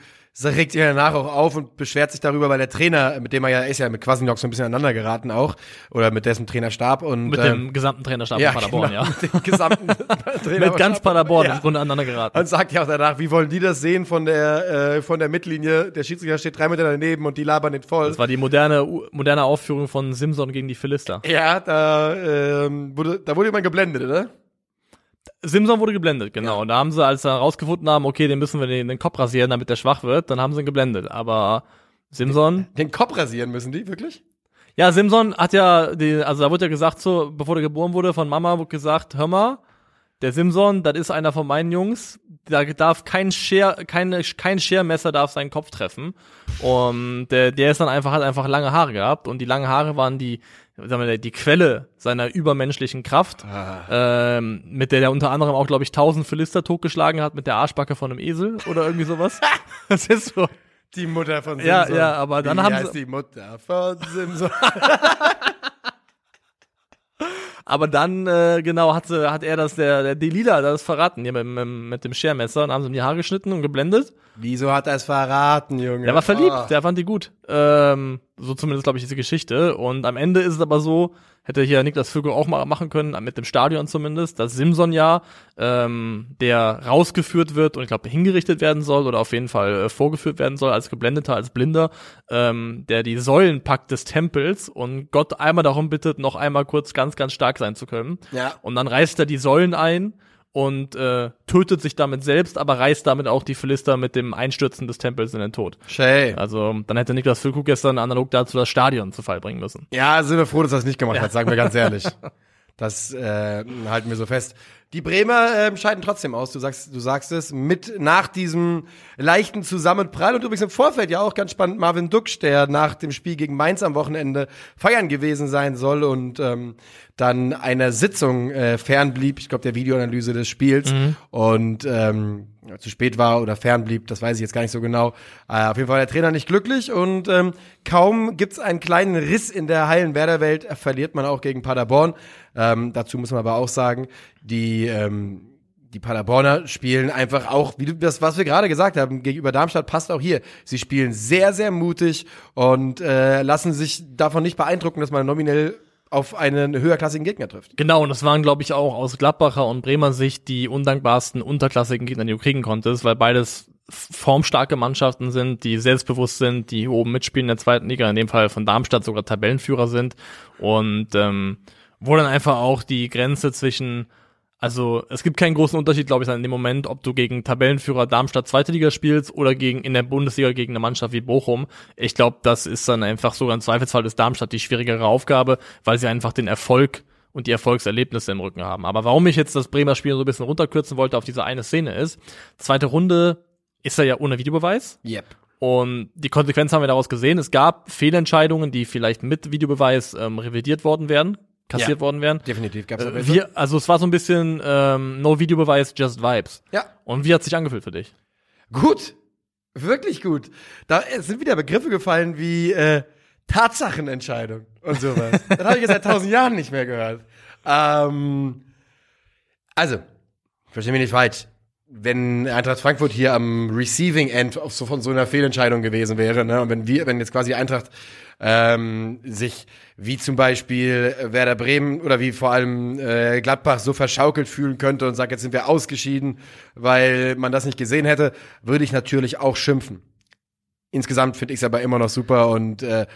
regt sich danach auch auf und beschwert sich darüber, weil der Trainer, mit dem er ja ist, ja mit Quasinok so ein bisschen aneinander geraten auch. Oder mit dessen Trainerstab. Und, Mit ähm, dem gesamten Trainerstab ja, von Paderborn, genau, ja. Mit dem gesamten Trainer Mit ganz Paderborn ja. im Grunde aneinander geraten. Und sagt ja auch danach, wie wollen die das sehen von der, äh, von der Mittellinie? Der Schiedsrichter steht drei Meter daneben und die labern nicht voll. Das war die moderne, moderne Aufführung von Simson gegen die Philister. Ja, da, ähm, wurde, da wurde jemand geblendet, oder? Simson wurde geblendet, genau. Und da haben sie, als sie herausgefunden haben, okay, den müssen wir den, den Kopf rasieren, damit der schwach wird, dann haben sie ihn geblendet. Aber Simson, Den Kopf rasieren müssen die, wirklich? ja, Simson hat ja, die, also da wurde ja gesagt, so, bevor der geboren wurde, von Mama wurde gesagt, hör mal, der Simson, das ist einer von meinen Jungs, da darf kein Scher, keine, kein Schermesser darf seinen Kopf treffen. Und der, der ist dann einfach, hat einfach lange Haare gehabt und die langen Haare waren die, sagen wir, die Quelle seiner übermenschlichen Kraft, ähm, mit der er unter anderem auch, glaube ich, tausend Philister totgeschlagen hat mit der Arschbacke von einem Esel oder irgendwie sowas. das ist so. Die Mutter von Simson. Ja, ja, aber dann Wie haben heißt sie- die Mutter von Simson. Aber dann, äh, genau, hat, hat er das, der, der Delila, das verraten, hier mit, mit, mit dem Schermesser, und haben sie ihm die Haare geschnitten und geblendet. Wieso hat er es verraten, Junge? Der war verliebt, Oh. der fand die gut. Ähm, so zumindest, glaube ich, diese Geschichte. Und am Ende ist es aber so, hätte hier Niklas Fügel auch mal machen können, mit dem Stadion zumindest, dass Simson ja, ähm, der rausgeführt wird und ich glaube hingerichtet werden soll oder auf jeden Fall äh, vorgeführt werden soll als Geblendeter, als Blinder, ähm, der die Säulen packt des Tempels und Gott einmal darum bittet, noch einmal kurz ganz, ganz stark sein zu können. Ja. Und dann reißt er die Säulen ein und äh, tötet sich damit selbst, aber reißt damit auch die Philister mit dem Einstürzen des Tempels in den Tod. Shay. Also dann hätte Niklas Füllkrug gestern analog dazu das Stadion zu Fall bringen müssen. Ja, sind wir froh, dass er es nicht gemacht hat, sagen wir ganz ehrlich. Das äh, halten wir so fest. Die Bremer ähm, scheiden trotzdem aus, du sagst, du sagst es, mit nach diesem leichten Zusammenprall. Und übrigens im Vorfeld ja auch ganz spannend Marvin Duksch, der nach dem Spiel gegen Mainz am Wochenende feiern gewesen sein soll und ähm, dann einer Sitzung äh, fernblieb, ich glaube der Videoanalyse des Spiels. Und ähm, zu spät war oder fernblieb, das weiß ich jetzt gar nicht so genau. Äh, auf jeden Fall war der Trainer nicht glücklich und ähm, kaum gibt's einen kleinen Riss in der heilen Werder-Welt, äh, verliert man auch gegen Paderborn. Ähm, dazu muss man aber auch sagen, die ähm, die Paderborner spielen einfach auch, wie das, was wir gerade gesagt haben, gegenüber Darmstadt passt auch hier. Sie spielen sehr, sehr mutig und äh, lassen sich davon nicht beeindrucken, dass man nominell auf einen höherklassigen Gegner trifft. Genau, und das waren, glaube ich, auch aus Gladbacher und Bremer Sicht die undankbarsten, unterklassigen Gegner, die du kriegen konntest, weil beides formstarke Mannschaften sind, die selbstbewusst sind, die oben mitspielen in der zweiten Liga, in dem Fall von Darmstadt sogar Tabellenführer sind und ähm, wo dann einfach auch die Grenze zwischen also es gibt keinen großen Unterschied, glaube ich, in dem Moment, ob du gegen Tabellenführer Darmstadt zweite Liga spielst oder gegen in der Bundesliga gegen eine Mannschaft wie Bochum. Ich glaube, das ist dann einfach sogar im Zweifelsfall ist Darmstadt die schwierigere Aufgabe, weil sie einfach den Erfolg und die Erfolgserlebnisse im Rücken haben. Aber warum ich jetzt das Bremer Spiel so ein bisschen runterkürzen wollte auf diese eine Szene ist, zweite Runde ist er ja ohne Videobeweis Yep. Und die Konsequenz haben wir daraus gesehen. Es gab Fehlentscheidungen, die vielleicht mit Videobeweis ähm, revidiert worden wären, kassiert Ja. worden wären. Definitiv gab's Äh, wir, also es war so ein bisschen ähm, No Videobeweis, just Vibes. Ja. Und wie hat sich angefühlt für dich? Gut. Wirklich gut. Da es sind wieder Begriffe gefallen wie äh, Tatsachenentscheidung und sowas. das habe ich jetzt seit tausend Jahren nicht mehr gehört. Ähm, also, verstehe mich nicht falsch. Wenn Eintracht Frankfurt hier am Receiving End von so einer Fehlentscheidung gewesen wäre, ne, und wenn wir, wenn jetzt quasi Eintracht ähm, sich wie zum Beispiel Werder Bremen oder wie vor allem äh, Gladbach so verschaukelt fühlen könnte und sagt, jetzt sind wir ausgeschieden, weil man das nicht gesehen hätte, würde ich natürlich auch schimpfen. Insgesamt finde ich es aber immer noch super und äh,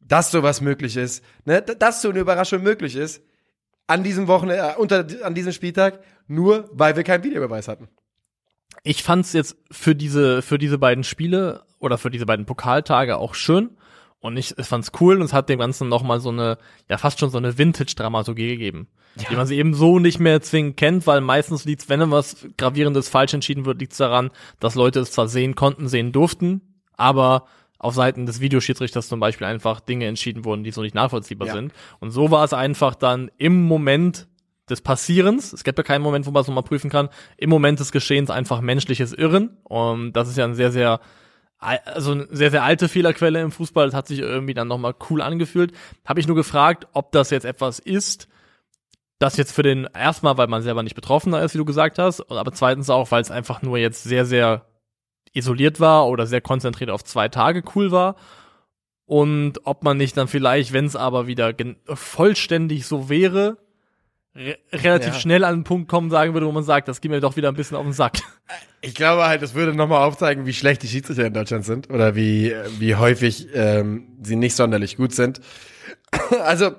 dass sowas möglich ist, ne, dass so eine Überraschung möglich ist, an diesem Wochenende, äh, unter, an diesem Spieltag, nur weil wir keinen Videobeweis hatten. Ich fand's jetzt für diese, für diese beiden Spiele oder für diese beiden Pokaltage auch schön. Und ich, ich fand's cool und es hat dem Ganzen nochmal so eine, ja fast schon so eine Vintage-Dramaturgie gegeben. Die man sie eben so nicht mehr zwingend kennt, weil meistens liegt's, wenn was Gravierendes falsch entschieden wird, liegt's daran, dass Leute es zwar sehen konnten, sehen durften, aber auf Seiten des Videoschiedsrichters zum Beispiel einfach Dinge entschieden wurden, die so nicht nachvollziehbar Ja. sind. Und so war es einfach dann im Moment des Passierens, es gibt ja keinen Moment, wo man es nochmal prüfen kann, im Moment des Geschehens einfach menschliches Irren. Und das ist ja ein sehr, sehr, al- also eine sehr, sehr alte Fehlerquelle im Fußball. Das hat sich irgendwie dann nochmal cool angefühlt. Habe ich nur gefragt, ob das jetzt etwas ist, das jetzt für den, erstmal, weil man selber nicht Betroffener ist, wie du gesagt hast, aber zweitens auch, weil es einfach nur jetzt sehr, sehr isoliert war oder sehr konzentriert auf zwei Tage cool war. Und ob man nicht dann vielleicht, wenn es aber wieder vollständig so wäre, re relativ Ja. schnell an den Punkt kommen sagen würde, wo man sagt, das geht mir doch wieder ein bisschen auf den Sack. Ich glaube halt, das würde nochmal aufzeigen, wie schlecht die Schiedsrichter in Deutschland sind oder wie, wie häufig ähm, sie nicht sonderlich gut sind. Also,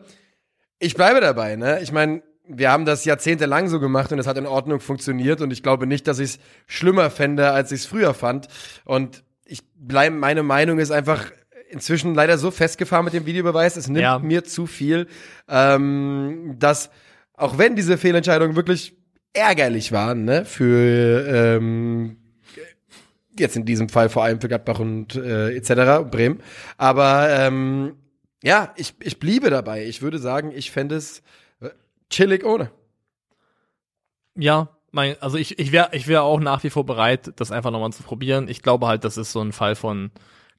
ich bleibe dabei, ne? Ich meine, wir haben das jahrzehntelang so gemacht und es hat in Ordnung funktioniert und ich glaube nicht, dass ich es schlimmer fände, als ich es früher fand. Und ich bleibe, meine Meinung ist einfach inzwischen leider so festgefahren mit dem Videobeweis, es nimmt Ja. mir zu viel, ähm, dass auch wenn diese Fehlentscheidungen wirklich ärgerlich waren, ne, für ähm, jetzt in diesem Fall vor allem für Gladbach und äh, etc. Bremen. Aber ähm, ja, ich, ich bliebe dabei. Ich würde sagen, ich fände es äh, chillig ohne. Ja, mein, also ich, ich wäre ich wär auch nach wie vor bereit, das einfach nochmal zu probieren. Ich glaube halt, das ist so ein Fall von,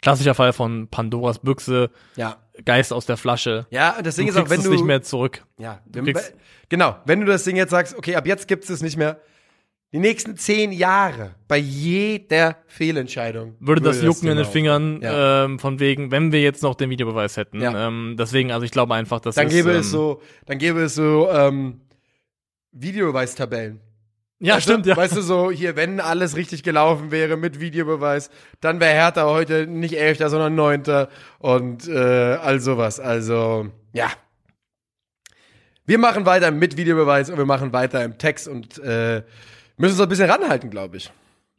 klassischer Fall von Pandoras Büchse, Ja. Geist aus der Flasche. Ja, das Du Ding ist auch, wenn es du nicht mehr zurück. Ja, Du wenn- kriegst- genau. Wenn du das Ding jetzt sagst, okay, ab jetzt gibt es nicht mehr. Die nächsten zehn Jahre bei jeder Fehlentscheidung Würde das jucken in Thema den Fingern, Ja. ähm, von wegen, wenn wir jetzt noch den Videobeweis hätten. Ja. Ähm, deswegen, also ich glaube einfach, dass Dann es, gäbe ähm, es so, dann gäbe es so ähm, Videobeweistabellen. Ja, weißt stimmt, du, ja. Weißt du, so hier, wenn alles richtig gelaufen wäre mit Videobeweis, dann wäre Hertha heute nicht Elfter, sondern Neunter und äh, all sowas. Also, ja. Wir machen weiter mit Videobeweis und wir machen weiter im Text und äh, müssen uns ein bisschen ranhalten, glaube ich.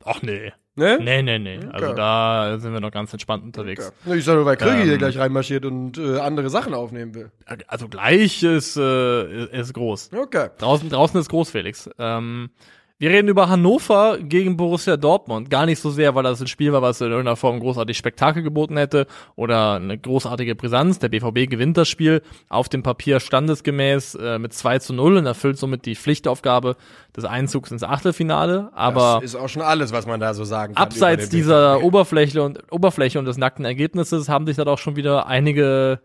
Ach nee. Ne? Nee, nee, nee. Also Okay. da sind wir noch ganz entspannt unterwegs. Ja. Ich sage nur, weil Krügi Ähm. hier gleich reinmarschiert und äh, andere Sachen aufnehmen will. Also gleich ist, äh, ist- ist groß. Okay. Draußen, draußen ist groß, Felix. Ähm, wir reden über Hannover gegen Borussia Dortmund. Gar nicht so sehr, weil das ein Spiel war, was in irgendeiner Form großartig Spektakel geboten hätte oder eine großartige Brisanz. Der BVB gewinnt das Spiel auf dem Papier standesgemäß äh, mit 2 zu 0 und erfüllt somit die Pflichtaufgabe des Einzugs ins Achtelfinale. Aber das ist auch schon alles, was man da so sagen kann. abseits dieser. Oberfläche und Oberfläche und des nackten Ergebnisses haben sich da doch schon wieder einige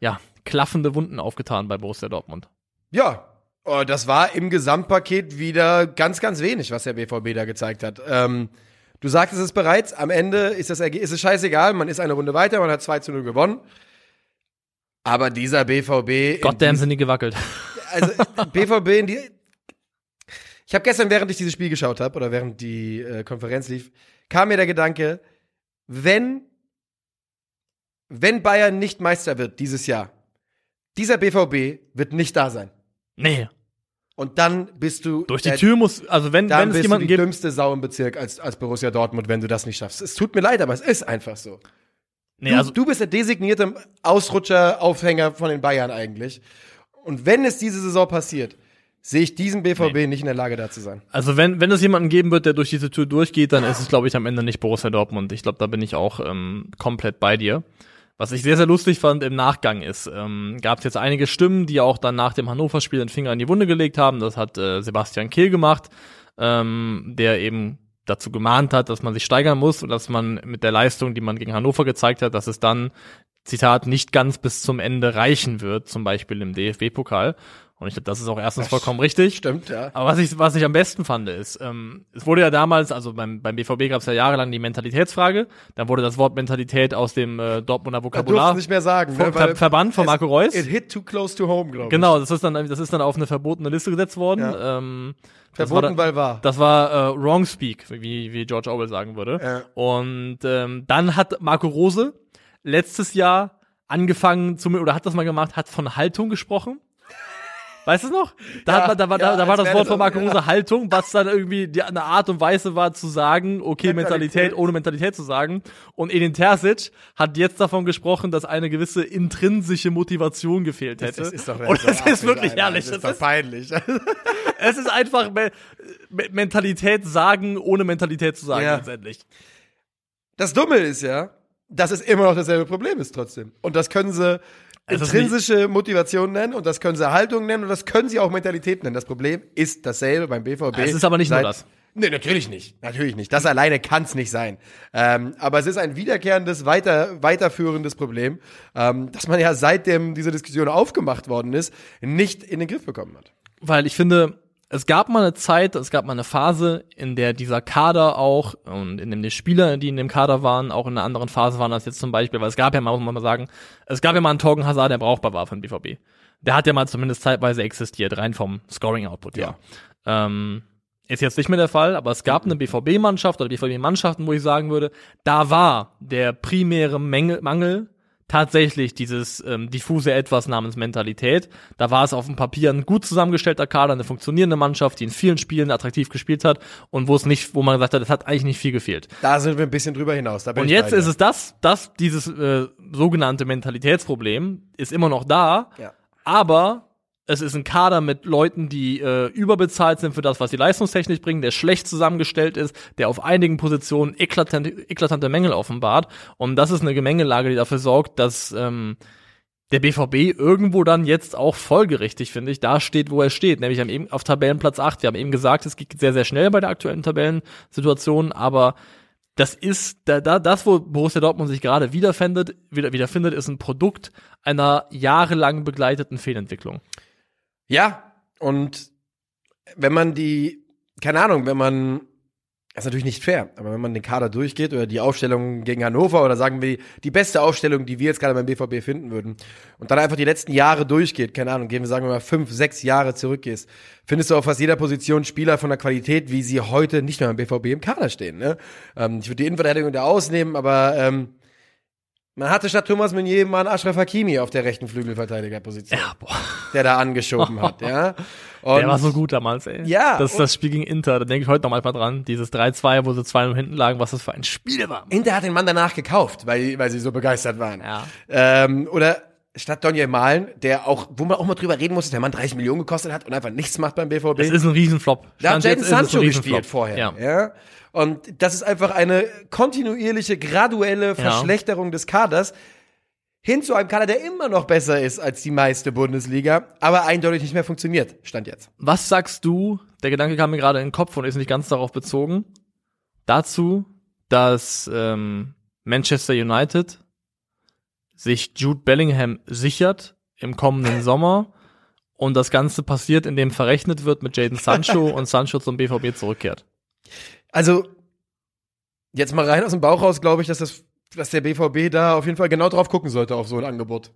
ja, klaffende Wunden aufgetan bei Borussia Dortmund. Ja, oh, das war im Gesamtpaket wieder ganz, ganz wenig, was der BVB da gezeigt hat. Ähm, du sagtest es bereits, am Ende ist, das ist es scheißegal, man ist eine Runde weiter, man hat 2 zu 0 gewonnen. Aber dieser BVB. Goddamn sind die gewackelt. also BVB in die. Ich habe gestern, während ich dieses Spiel geschaut habe oder während die äh, Konferenz lief, kam mir der Gedanke, wenn wenn Bayern nicht Meister wird dieses Jahr, dieser BVB wird nicht da sein. Nee, Und dann bist du durch die der- Tür muss, also wenn, Dann wenn es bist jemanden du die gibt, dümmste Sau im Bezirk als, als Borussia Dortmund, wenn du das nicht schaffst. Es tut mir leid, aber es ist einfach so. nee, du, also, du bist der designierte Ausrutscher-Aufhänger von den Bayern eigentlich. Und wenn es diese Saison passiert, sehe ich diesen BVB nicht in der Lage, da zu sein. Also wenn, wenn es jemanden geben wird, der durch diese Tour durchgeht, dann ist es, glaube ich, am Ende nicht Borussia Dortmund. Ich glaube, da bin ich auch ähm, komplett bei dir. Was ich sehr, sehr lustig fand im Nachgang ist, ähm, gab es jetzt einige Stimmen, die auch dann nach dem Hannover-Spiel den Finger in die Wunde gelegt haben. Das hat äh, Sebastian Kehl gemacht, ähm, der eben dazu gemahnt hat, dass man sich steigern muss und dass man mit der Leistung, die man gegen Hannover gezeigt hat, dass es dann, Zitat, nicht ganz bis zum Ende reichen wird, zum Beispiel im DFB-Pokal. Und ich glaube, das ist auch erstens vollkommen richtig. Stimmt, ja. Aber was ich, was ich am besten fand, ist, ähm, es wurde ja damals, also beim, beim BVB gab es ja jahrelang die Mentalitätsfrage. Dann wurde das Wort Mentalität aus dem äh, Dortmunder Vokabular nicht mehr sagen. ver Ne, ver verbannt von Marco Reus. It hit too close to home, glaube ich. Genau, das ist dann, das ist dann auf eine verbotene Liste gesetzt worden. Ja. Ähm, war Verboten, dann- weil wahr. das war äh, Wrong Speak, wie, wie George Orwell sagen würde. Ja. Und ähm, dann hat Marco Rose letztes Jahr angefangen, zum, oder hat das mal gemacht, hat von Haltung gesprochen. Weißt du noch? Da, Ja, hat man, da, war, ja, da, war das Wort von Marco Rose Haltung, was dann irgendwie die, eine Art und Weise war zu sagen, okay, Mentalität, Mentalität. ohne Mentalität zu sagen. Und Edin Terzic hat jetzt davon gesprochen, dass eine gewisse intrinsische Motivation gefehlt hätte. Das ist doch und das ist wirklich Alter, herrlich. Das ist doch peinlich. es ist einfach Me Me Mentalität sagen, ohne Mentalität zu sagen, Ja. letztendlich. Das Dumme ist ja, dass es immer noch dasselbe Problem ist trotzdem. Und das können sie Ist intrinsische Motivation nennen und das können sie Haltung nennen und das können sie auch Mentalität nennen. Das Problem ist dasselbe beim BVB. Es ist aber nicht nur das. Nee, natürlich nicht. Natürlich nicht. Das alleine kann es nicht sein. Ähm, aber es ist ein wiederkehrendes, weiter, weiterführendes Problem, ähm, dass man ja seitdem diese Diskussion aufgemacht worden ist, nicht in den Griff bekommen hat. Weil ich finde, es gab mal eine Zeit, es gab mal eine Phase, in der dieser Kader auch und in dem die Spieler, die in dem Kader waren, auch in einer anderen Phase waren als jetzt zum Beispiel, weil es gab ja mal, muss man mal sagen, es gab ja mal einen Torgen Hazard, der brauchbar war für den BVB. Der hat ja mal zumindest zeitweise existiert, rein vom Scoring-Output, ja. Ähm, ist jetzt nicht mehr der Fall, aber es gab eine BVB-Mannschaft oder BVB-Mannschaften, wo ich sagen würde, da war der primäre Mängel, Mangel tatsächlich dieses ähm, diffuse Etwas namens Mentalität. Da war es auf dem Papier ein gut zusammengestellter Kader, eine funktionierende Mannschaft, die in vielen Spielen attraktiv gespielt hat und wo es nicht, wo man gesagt hat, es hat eigentlich nicht viel gefehlt. Da sind wir ein bisschen drüber hinaus. Und jetzt ist es das, das dieses äh, sogenannte Mentalitätsproblem ist immer noch da, Ja. aber es ist ein Kader mit Leuten, die äh, überbezahlt sind für das, was sie leistungstechnisch bringen, der schlecht zusammengestellt ist, der auf einigen Positionen eklatante, eklatante Mängel offenbart. Und das ist eine Gemengelage, die dafür sorgt, dass ähm, der BVB irgendwo dann jetzt auch folgerichtig, finde ich, da steht, wo er steht. Nämlich eben auf Tabellenplatz 8. Wir haben eben gesagt, es geht sehr, sehr schnell bei der aktuellen Tabellensituation, aber das ist, da, da, das, wo Borussia Dortmund sich gerade wiederfindet, wieder, wiederfindet, ist ein Produkt einer jahrelang begleiteten Fehlentwicklung. Ja, und wenn man die, keine Ahnung, wenn man, das ist natürlich nicht fair, aber wenn man den Kader durchgeht oder die Aufstellung gegen Hannover oder sagen wir die beste Aufstellung, die wir jetzt gerade beim BVB finden würden und dann einfach die letzten Jahre durchgeht, keine Ahnung, gehen wir sagen wir mal fünf, sechs Jahre zurückgehst, findest du auf fast jeder Position Spieler von der Qualität, wie sie heute nicht mehr beim BVB im Kader stehen. Ne? Ähm, ich würde die Innenverteidigung da ausnehmen, aber ähm, man hatte statt Thomas Meunier mal einen Ashraf Hakimi auf der rechten Flügelverteidigerposition Ja, boah. der da angeschoben hat, ja. Und Der war so gut damals, ey. Ja, Das ist das Spiel gegen Inter, da denke ich heute noch manchmal dran. Dieses 3-2, wo sie 2 hinten lagen, was das für ein Spiel war. Inter hat den Mann danach gekauft, weil, weil sie so begeistert waren. Ja. Ähm, oder statt Donny Malen, der auch, wo man auch mal drüber reden muss, dass der Mann 30 Millionen gekostet hat und einfach nichts macht beim BVB. Es ist ein Riesenflop. da hat Jaden Sancho gespielt vorher. Ja. Ja. Und das ist einfach eine kontinuierliche, graduelle Verschlechterung des Kaders hin zu einem Kader, der immer noch besser ist als die meiste Bundesliga, aber eindeutig nicht mehr funktioniert. Stand jetzt. Was sagst du, der Gedanke kam mir gerade in den Kopf und ist nicht ganz darauf bezogen, dazu, dass ähm, Manchester United sich Jude Bellingham sichert im kommenden Sommer und das Ganze passiert, indem verrechnet wird mit Jaden Sancho und Sancho zum BVB zurückkehrt. Also, jetzt mal rein aus dem Bauch raus, glaube ich, dass das, dass der BVB da auf jeden Fall genau drauf gucken sollte auf so ein Angebot.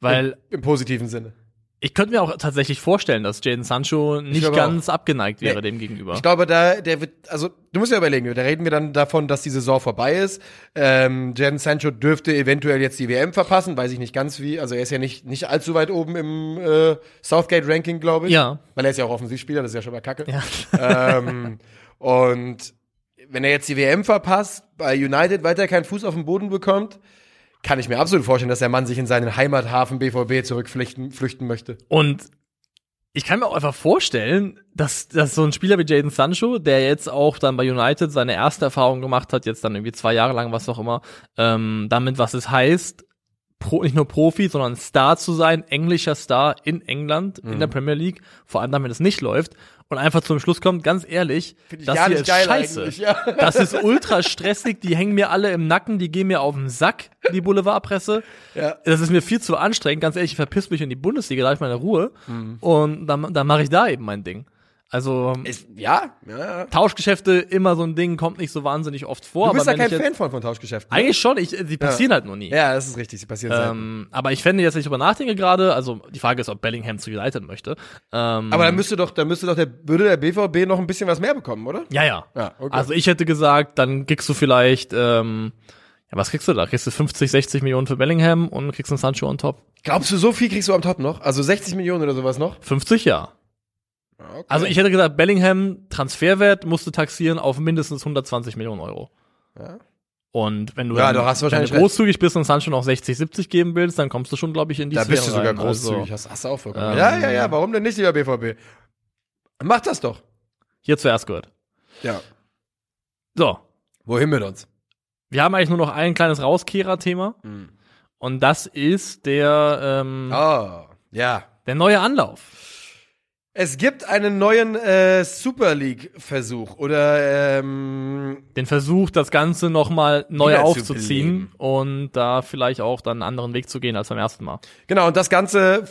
Weil Im positiven Sinne. Ich könnte mir auch tatsächlich vorstellen, dass Jaden Sancho nicht ganz abgeneigt wäre Nee. dem gegenüber. Ich glaube, da, der wird, also, du musst ja überlegen, da reden wir dann davon, dass die Saison vorbei ist. Ähm, Jadon Sancho dürfte eventuell jetzt die WM verpassen, weiß ich nicht ganz wie. Also, er ist ja nicht, nicht allzu weit oben im äh, Southgate-Ranking, glaube ich. Ja. Weil er ist ja auch Offensivspieler, das ist ja schon mal kacke. Ja. ähm, und wenn er jetzt die WM verpasst, bei United weiter keinen Fuß auf den Boden bekommt, kann ich mir absolut vorstellen, dass der Mann sich in seinen Heimathafen BVB zurückflüchten flüchten möchte. Und Ich kann mir auch einfach vorstellen, dass, dass so ein Spieler wie Jaden Sancho, der jetzt auch dann bei United seine erste Erfahrung gemacht hat, jetzt dann irgendwie zwei Jahre lang, was auch immer, ähm, damit, was es heißt, Pro, nicht nur Profi, sondern Star zu sein, englischer Star in England, in der Premier League, vor allem damit es nicht läuft, und einfach zum Schluss kommt, ganz ehrlich, ich das hier ist scheiße. ja. Das ist ultra stressig, die hängen mir alle im Nacken, die gehen mir auf den Sack, die Boulevardpresse. Ja. Das ist mir viel zu anstrengend, ganz ehrlich, ich verpiss mich in die Bundesliga, da hab ich meine Ruhe. Mhm. Und dann, dann mache ich da eben mein Ding. Also Ist, ja, ja, ja. Tauschgeschäfte immer so ein Ding, kommt nicht so wahnsinnig oft vor. Du bist ja kein Fan von, von Tauschgeschäften. ne? Eigentlich schon, ich, die passieren halt nur nie. Ja, das ist richtig, sie passieren selten. Ähm, aber ich fände jetzt, wenn ich drüber nachdenke gerade, also die Frage ist, ob Bellingham zu United möchte. Ähm, Aber dann müsste doch, dann müsste doch der, würde der BVB noch ein bisschen was mehr bekommen, oder? ja, ja. Ja, okay. Also ich hätte gesagt, dann kriegst du vielleicht, ähm, ja, was kriegst du da? Kriegst du 50, 60 Millionen für Bellingham und kriegst einen Sancho on top? Glaubst du, so viel kriegst du am Top noch? Also 60 Millionen oder sowas noch? 50, ja. Okay. Also ich hätte gesagt, Bellingham Transferwert musste taxieren auf mindestens 120 Millionen Euro. Ja. Und wenn du, Ja, dann, du hast wahrscheinlich wenn du großzügig bist und Sancho noch 60, 70 geben willst, dann kommst du schon, glaube ich, in die Da Sphäre bist du sogar rein. großzügig, Also, hast, hast du auch vollkommen. ähm, ja, ja, ja, warum denn nicht, lieber BVB? Mach das doch. hier zuerst gehört. Ja. So, Wohin mit uns? wir haben eigentlich nur noch ein kleines Rauskehrer-Thema. Mhm. Und das ist der, ähm, Oh, ja. der neue Anlauf. Es gibt einen neuen äh, Super League-Versuch oder ähm, Den Versuch, das Ganze nochmal neu aufzuziehen und da vielleicht auch dann einen anderen Weg zu gehen als beim ersten Mal. genau, und das Ganze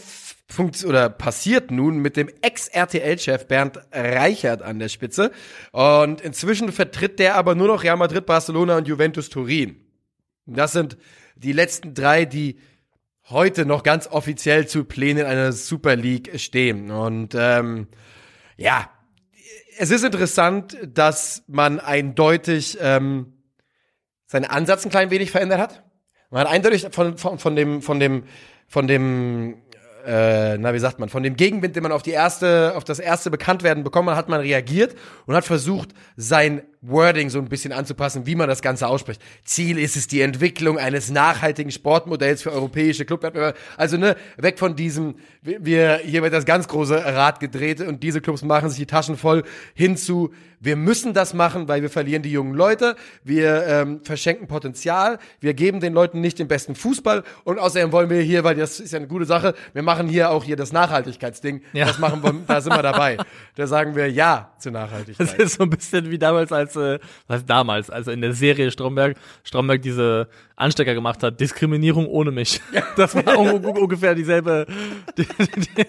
funkt oder passiert nun mit dem Ex-RTL-Chef Bernd Reichert an der Spitze. Und inzwischen vertritt der aber nur noch Real Madrid, Barcelona und Juventus Turin. Das sind die letzten drei, die heute noch ganz offiziell zu Plänen einer Super League stehen. Und ähm, ja, es ist interessant, dass man eindeutig ähm, seinen Ansatz ein klein wenig verändert hat. Man hat eindeutig von, von, von dem, von dem, von dem, äh, na wie sagt man, von dem Gegenwind, den man auf die erste, auf das erste Bekanntwerden bekommen hat, hat man reagiert und hat versucht, sein Wording so ein bisschen anzupassen, wie man das Ganze ausspricht. Ziel ist es die Entwicklung eines nachhaltigen Sportmodells für europäische Clubwettbewerbe. Also ne, weg von diesem, wir- hier wird das ganz große Rad gedreht und diese Clubs machen sich die Taschen voll hinzu, wir müssen das machen, weil wir verlieren die jungen Leute, wir ähm, verschenken Potenzial, wir geben den Leuten nicht den besten Fußball und außerdem wollen wir hier, weil das ist ja eine gute Sache, wir machen hier auch hier das Nachhaltigkeitsding, Ja. das machen wir, da sind wir dabei. Da sagen wir Ja zur Das Nachhaltigkeit. ist so ein bisschen wie damals, als, äh, was heißt damals, also in der Serie Stromberg, Stromberg diese Anstecker gemacht hat, Diskriminierung ohne mich. Das war un un ungefähr dieselbe, die, die,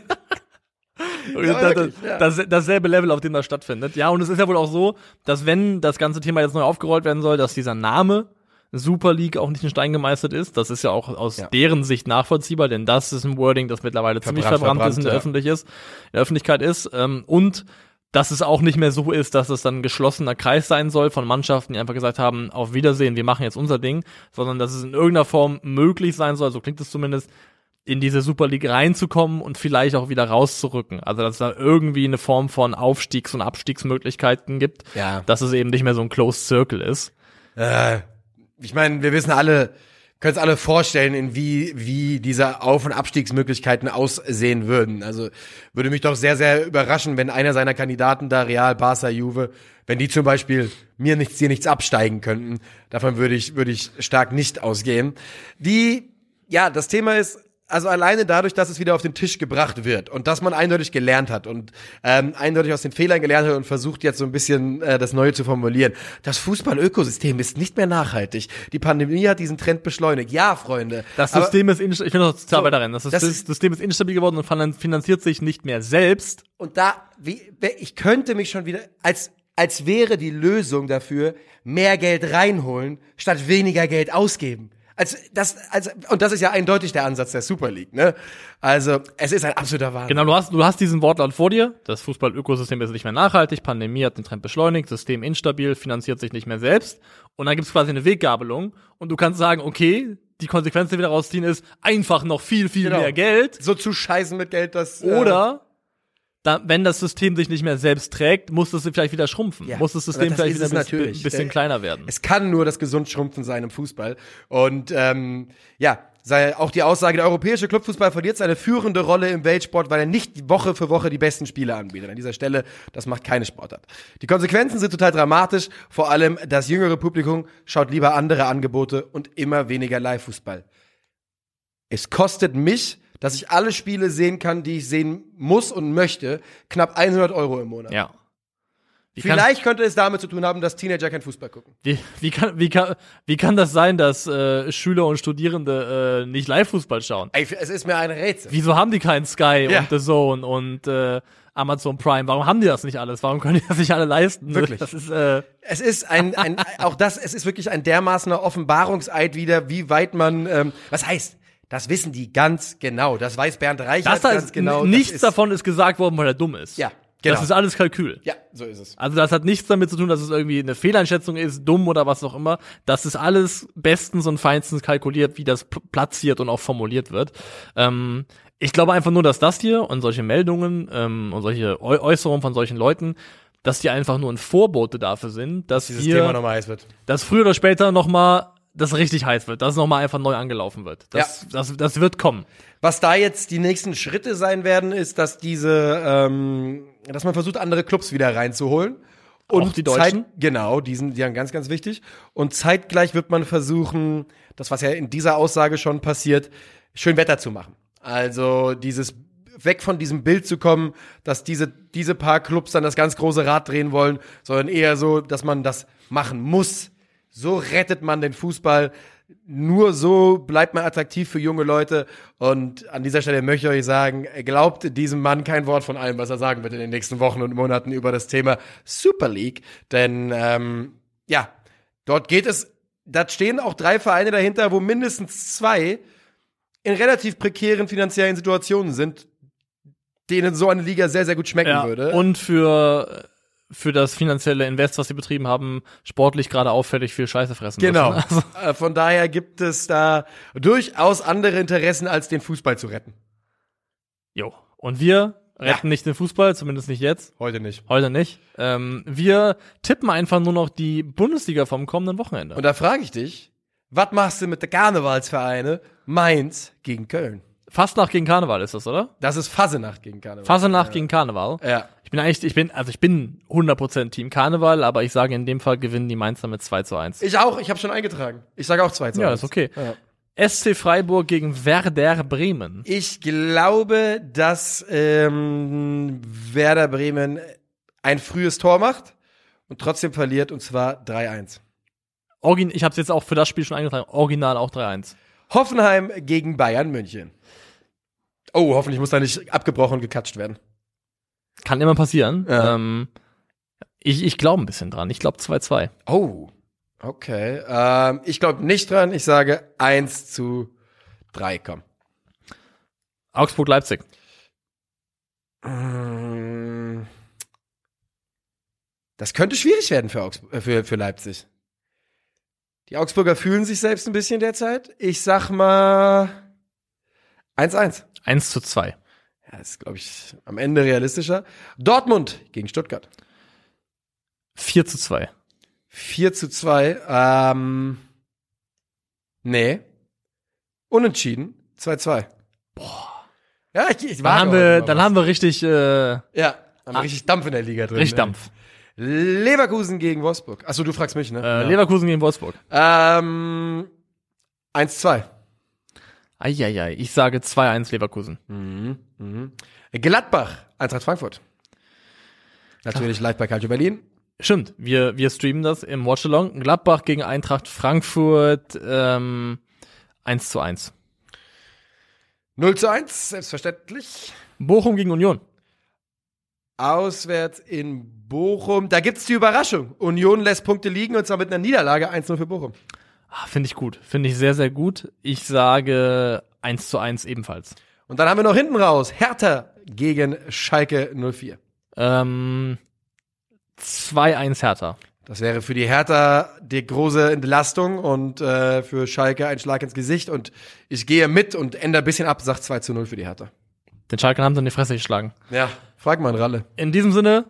Ja, das, wirklich, ja. das, dasselbe Level, auf dem das stattfindet. Ja, und es ist ja wohl auch so, dass wenn das ganze Thema jetzt neu aufgerollt werden soll, dass dieser Name Super League auch nicht in Stein gemeißelt ist. Das ist ja auch aus Ja. deren Sicht nachvollziehbar, denn das ist ein Wording, das mittlerweile ziemlich Verbrannt, verbrannt, ist in der, verbrannt, ja. öffentlich ist, in der Öffentlichkeit ist. Ähm, und dass es auch nicht mehr so ist, dass es dann ein geschlossener Kreis sein soll von Mannschaften, die einfach gesagt haben, auf Wiedersehen, wir machen jetzt unser Ding, sondern dass es in irgendeiner Form möglich sein soll, so klingt es zumindest, in diese Super League reinzukommen und vielleicht auch wieder rauszurücken. Also dass es da irgendwie eine Form von Aufstiegs- und Abstiegsmöglichkeiten gibt, Ja. dass es eben nicht mehr so ein Closed Circle ist. Äh, ich meine, wir wissen alle, uns alle vorstellen, in wie, wie diese Auf- und Abstiegsmöglichkeiten aussehen würden. Also würde mich doch sehr, sehr überraschen, wenn einer seiner Kandidaten da Real, Barca, Juve, wenn die zum Beispiel mir nichts, dir nichts absteigen könnten. Davon würde ich, würde ich stark nicht ausgehen. Die, ja, das Thema ist, also alleine dadurch, dass es wieder auf den Tisch gebracht wird und dass man eindeutig gelernt hat und ähm, eindeutig aus den Fehlern gelernt hat und versucht jetzt so ein bisschen äh, das Neue zu formulieren. Das Fußball-Ökosystem ist nicht mehr nachhaltig. Die Pandemie hat diesen Trend beschleunigt. Ja, Freunde. Das System ist instabil, ich will noch total So, weiter rennen. Das, das das ist- System ist instabil geworden und finan- finanziert sich nicht mehr selbst. Und da, wie, ich könnte mich schon wieder, als, als wäre die Lösung dafür, mehr Geld reinholen, statt weniger Geld ausgeben. Also, das, also, und das ist ja eindeutig der Ansatz der Super League, ne? Also, es ist ein absoluter Wahnsinn. Genau, du hast, du hast diesen Wortlaut vor dir. Das Fußball-Ökosystem ist nicht mehr nachhaltig, Pandemie hat den Trend beschleunigt, System instabil, finanziert sich nicht mehr selbst. Und dann gibt's quasi eine Weggabelung und du kannst sagen, okay, die Konsequenz, die wir daraus ziehen, ist einfach noch viel, viel Genau. mehr Geld. So zu scheißen mit Geld, das. äh, Oder da, wenn das System sich nicht mehr selbst trägt, muss es vielleicht wieder schrumpfen. Ja, muss das System das vielleicht wieder ein bisschen, Äh, kleiner werden. Es kann nur das Gesundschrumpfen sein im Fußball. Und ähm, ja, sei auch die Aussage, der europäische Clubfußball verliert seine führende Rolle im Weltsport, weil er nicht Woche für Woche die besten Spiele anbietet. An dieser Stelle, das macht keine Sportart. Die Konsequenzen sind total dramatisch. Vor allem das jüngere Publikum schaut lieber andere Angebote und immer weniger Live-Fußball. Es kostet mich, dass ich alle Spiele sehen kann, die ich sehen muss und möchte, knapp 100 Euro im Monat. Ja. Wie kann, Vielleicht könnte es damit zu tun haben, dass Teenager kein Fußball gucken. wie, wie, kann, wie, kann, wie kann das sein, dass äh, Schüler und Studierende äh, nicht Live-Fußball schauen? Ey, es ist mir ein Rätsel. Wieso haben die keinen Sky Ja. und The Zone und äh, Amazon Prime? Warum haben die das nicht alles? Warum können die das nicht alle leisten? Wirklich. Das ist äh, Es ist ein, ein auch das, es ist wirklich ein dermaßener Offenbarungseid wieder, wie weit man, ähm, was heißt, das wissen die ganz genau. Das weiß Bernd Reichert das da ganz genau. nichts ist, davon ist gesagt worden, weil er dumm ist. Ja, genau. Das ist alles Kalkül. Ja, so ist es. Also das hat nichts damit zu tun, dass es irgendwie eine Fehleinschätzung ist, dumm oder was auch immer. Das ist alles bestens und feinstens kalkuliert, wie das platziert und auch formuliert wird. Ähm, ich glaube einfach nur, dass das hier und solche Meldungen ähm, und solche Äu Äußerungen von solchen Leuten, dass die einfach nur ein Vorbote dafür sind, dass Dieses hier, Thema nochmal heiß wird. dass früher oder später noch mal das richtig heiß wird, dass es noch mal einfach neu angelaufen wird. Das, das, das wird kommen. Was da jetzt die nächsten Schritte sein werden, ist, dass diese, ähm, dass man versucht, andere Clubs wieder reinzuholen. Und Auch die Deutschen? Zeit, genau, die sind, die sind ganz, ganz wichtig. Und zeitgleich wird man versuchen, das, was ja in dieser Aussage schon passiert, schön Wetter zu machen. Also dieses weg von diesem Bild zu kommen, dass diese, diese paar Clubs dann das ganz große Rad drehen wollen, sondern eher so, dass man das machen muss. So rettet man den Fußball. Nur so bleibt man attraktiv für junge Leute. Und an dieser Stelle möchte ich euch sagen, glaubt diesem Mann kein Wort von allem, was er sagen wird in den nächsten Wochen und Monaten über das Thema Super League. Denn ähm, ja, dort geht es, da stehen auch drei Vereine dahinter, wo mindestens zwei in relativ prekären finanziellen Situationen sind, denen so eine Liga sehr, sehr gut schmecken Ja, würde. und für für das finanzielle Invest, was sie betrieben haben, sportlich gerade auffällig viel Scheiße fressen Genau. müssen. Also, Äh, Von daher gibt es da durchaus andere Interessen, als den Fußball zu retten. jo. Und wir retten nicht den Fußball, zumindest nicht jetzt. Heute nicht. Heute nicht. Ähm, wir tippen einfach nur noch die Bundesliga vom kommenden Wochenende. Und da frage ich dich, was machst du mit der Karnevalsvereine Mainz gegen Köln? Fastnacht gegen Karneval ist das, oder? Das ist Fasenacht gegen Karneval. Fasenacht gegen Karneval. Ja. Ich bin eigentlich, ich bin, also ich bin 100% Team Karneval, aber ich sage in dem Fall gewinnen die Mainzer mit 2 zu 1. Ich auch, ich habe schon eingetragen. Ich sage auch 2 zu ja, 1. ist okay. Ja. SC Freiburg gegen Werder Bremen. Ich glaube, dass ähm, Werder Bremen ein frühes Tor macht und trotzdem verliert, und zwar 3-1. Origin, ich habe es jetzt auch für das Spiel schon eingetragen. Original auch 3-1. Hoffenheim gegen Bayern München. Oh, hoffentlich muss da nicht abgebrochen und gekatscht werden. Kann immer passieren. Ja. Ähm, ich ich glaube ein bisschen dran. Ich glaube 2-2. Oh, okay. Ähm, ich glaube nicht dran. Ich sage 1 zu 3, komm. Augsburg-Leipzig. Mm. Das könnte schwierig werden für, Augsburg, äh, für, für Leipzig. Die Augsburger fühlen sich selbst ein bisschen derzeit. Ich sag mal 1-1. 1 zu 2. Ja, ist, glaube ich, am Ende realistischer. Dortmund gegen Stuttgart. 4 zu 2. 4 zu 2. Ähm, nee. Unentschieden. 2-2. Boah. Ja, ich, ich Dann haben wir, dann was. haben wir richtig, äh, Ja, haben wir richtig Dampf in der Liga drin. richtig ne? Dampf. Leverkusen gegen Wolfsburg. Achso, du fragst mich, ne? Äh, Ja. Leverkusen gegen Wolfsburg. Ähm, 1-2. Eieiei, ich sage 2-1 Leverkusen. Mhm. Gladbach, Eintracht Frankfurt. Natürlich live bei Calcio Berlin. Stimmt, wir, wir streamen das im Watchalong. Gladbach gegen Eintracht Frankfurt ähm, 1 zu 1. 0 zu 1, selbstverständlich. Bochum gegen Union. Auswärts in Bochum. Da gibt's die Überraschung. Union lässt Punkte liegen und zwar mit einer Niederlage 1-0 für Bochum. Ah, Finde ich gut. Finde ich sehr, sehr gut. Ich sage 1 zu 1 ebenfalls. Und dann haben wir noch hinten raus Hertha gegen Schalke 04. Ähm, 2-1 Hertha. Das wäre für die Hertha die große Entlastung und äh, für Schalke ein Schlag ins Gesicht. Und ich gehe mit und ändere ein bisschen ab, sagt 2 zu 0 für die Hertha. Den Schalke haben sie in die Fresse geschlagen. Ja, frag mal einen Ralle. In diesem Sinne,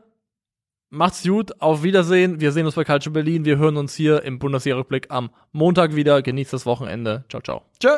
macht's gut, auf Wiedersehen. Wir sehen uns bei Calcio Berlin. Wir hören uns hier im Bundesliga-Rückblick am Montag wieder. Genießt das Wochenende. Ciao, ciao. Tschö.